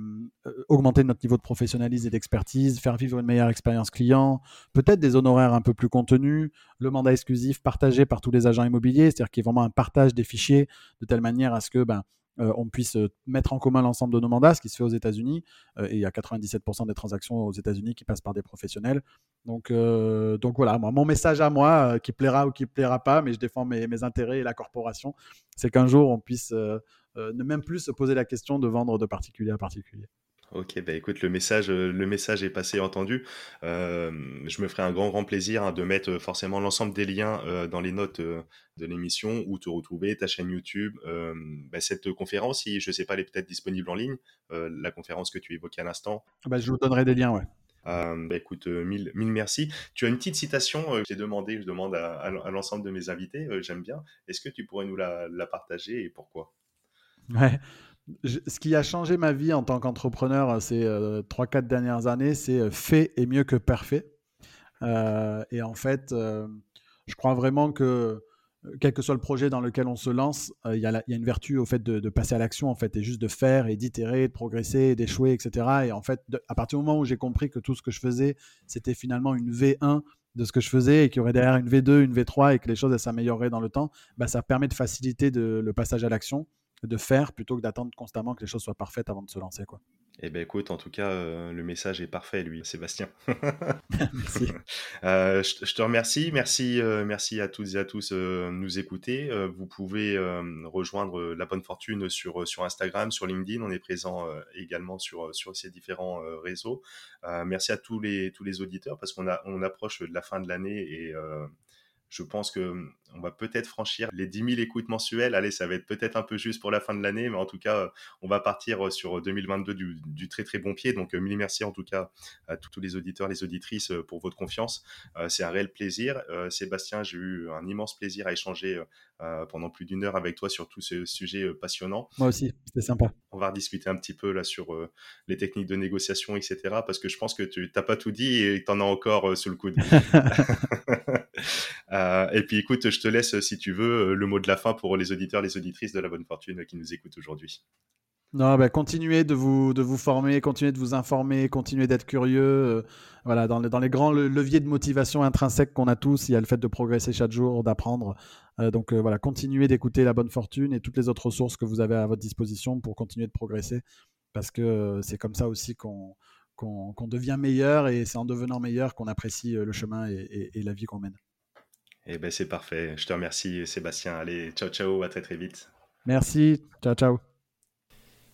augmenter notre niveau de professionnalisme et d'expertise, faire vivre une meilleure expérience client, peut-être des honoraires un peu plus contenus, le mandat exclusif partagé par tous les agents immobiliers, c'est-à-dire qu'il y ait vraiment un partage des fichiers de telle manière à ce que ben, euh, on puisse mettre en commun l'ensemble de nos mandats, ce qui se fait aux États-Unis. Euh, et il y a 97% des transactions aux États-Unis qui passent par des professionnels. Donc, donc voilà, mon message à moi, qui plaira ou qui plaira pas, mais je défends mes, intérêts et la corporation, c'est qu'un jour on puisse euh, ne même plus se poser la question de vendre de particulier à particulier. Ok, bah écoute, le message, euh, le message est passé entendu. Euh, je me ferai un grand, grand plaisir hein, de mettre forcément l'ensemble des liens dans les notes de l'émission où te retrouver, ta chaîne YouTube, bah, cette conférence, si je ne sais pas, elle est peut-être disponible en ligne, la conférence que tu évoquais à l'instant. Bah, je vous donnerai des liens, ouais. bah écoute, mille, mille merci. Tu as une petite citation que j'ai demandé, je demande à, l'ensemble de mes invités, j'aime bien. Est-ce que tu pourrais nous la, la partager et pourquoi? Ouais. ce qui a changé ma vie en tant qu'entrepreneur euh, ces euh, 3-4 dernières années, c'est euh, fait est mieux que parfait. et en fait, je crois vraiment que quel que soit le projet dans lequel on se lance, il y, a une vertu au fait de, passer à l'action, en fait, et juste de faire et d'itérer, de progresser, d'échouer, etc. Et en fait, à partir du moment où j'ai compris que tout ce que je faisais, c'était finalement une V1 de ce que je faisais et qu'il y aurait derrière une V2, une V3 et que les choses s'amélioreraient dans le temps, bah, ça permet de faciliter le passage à l'action de faire plutôt que d'attendre constamment que les choses soient parfaites avant de se lancer. Quoi. Eh bien, écoute, en tout cas, euh, le message est parfait, lui, Sébastien. merci. Euh, je, te remercie. Merci, euh, merci à toutes et à tous de nous écouter. vous pouvez rejoindre La Bonne Fortune sur, sur Instagram, sur LinkedIn. On est présent également sur, sur ces différents réseaux. merci à tous les, tous les auditeurs parce qu'on on approche de la fin de l'année et je pense que hum, on va peut-être franchir les 10 000 écoutes mensuelles. Allez, ça va être peut-être un peu juste pour la fin de l'année, mais en tout cas, on va partir euh, sur 2022 du, très très bon pied. Donc, euh, mille merci en tout cas à tous les auditeurs, les auditrices euh, pour votre confiance. c'est un réel plaisir. Sébastien, j'ai eu un immense plaisir à échanger pendant plus d'une heure avec toi sur tous ces sujets passionnants. Moi aussi, c'était sympa. On va rediscuter un petit peu là sur les techniques de négociation, etc. Parce que je pense que tu n'as pas tout dit et tu en as encore sous le coude. et puis écoute, je te laisse, si tu veux, euh, le mot de la fin pour les auditeurs, les auditrices de la bonne fortune qui nous écoutent aujourd'hui. Non, bah, continuez de vous, de vous former, continuez de vous informer, continuez d'être curieux. Euh, voilà, dans, dans, les grands leviers de motivation intrinsèque qu'on a tous, il y a le fait de progresser chaque jour, d'apprendre. Euh, donc voilà, continuez d'écouter la bonne fortune et toutes les autres ressources que vous avez à votre disposition pour continuer de progresser. Parce que c'est comme ça aussi qu'on devient meilleur et c'est en devenant meilleur qu'on apprécie le chemin et la vie qu'on mène. Eh ben c'est parfait. Je te remercie Sébastien. Allez, ciao ciao, à très très vite. Merci, ciao ciao.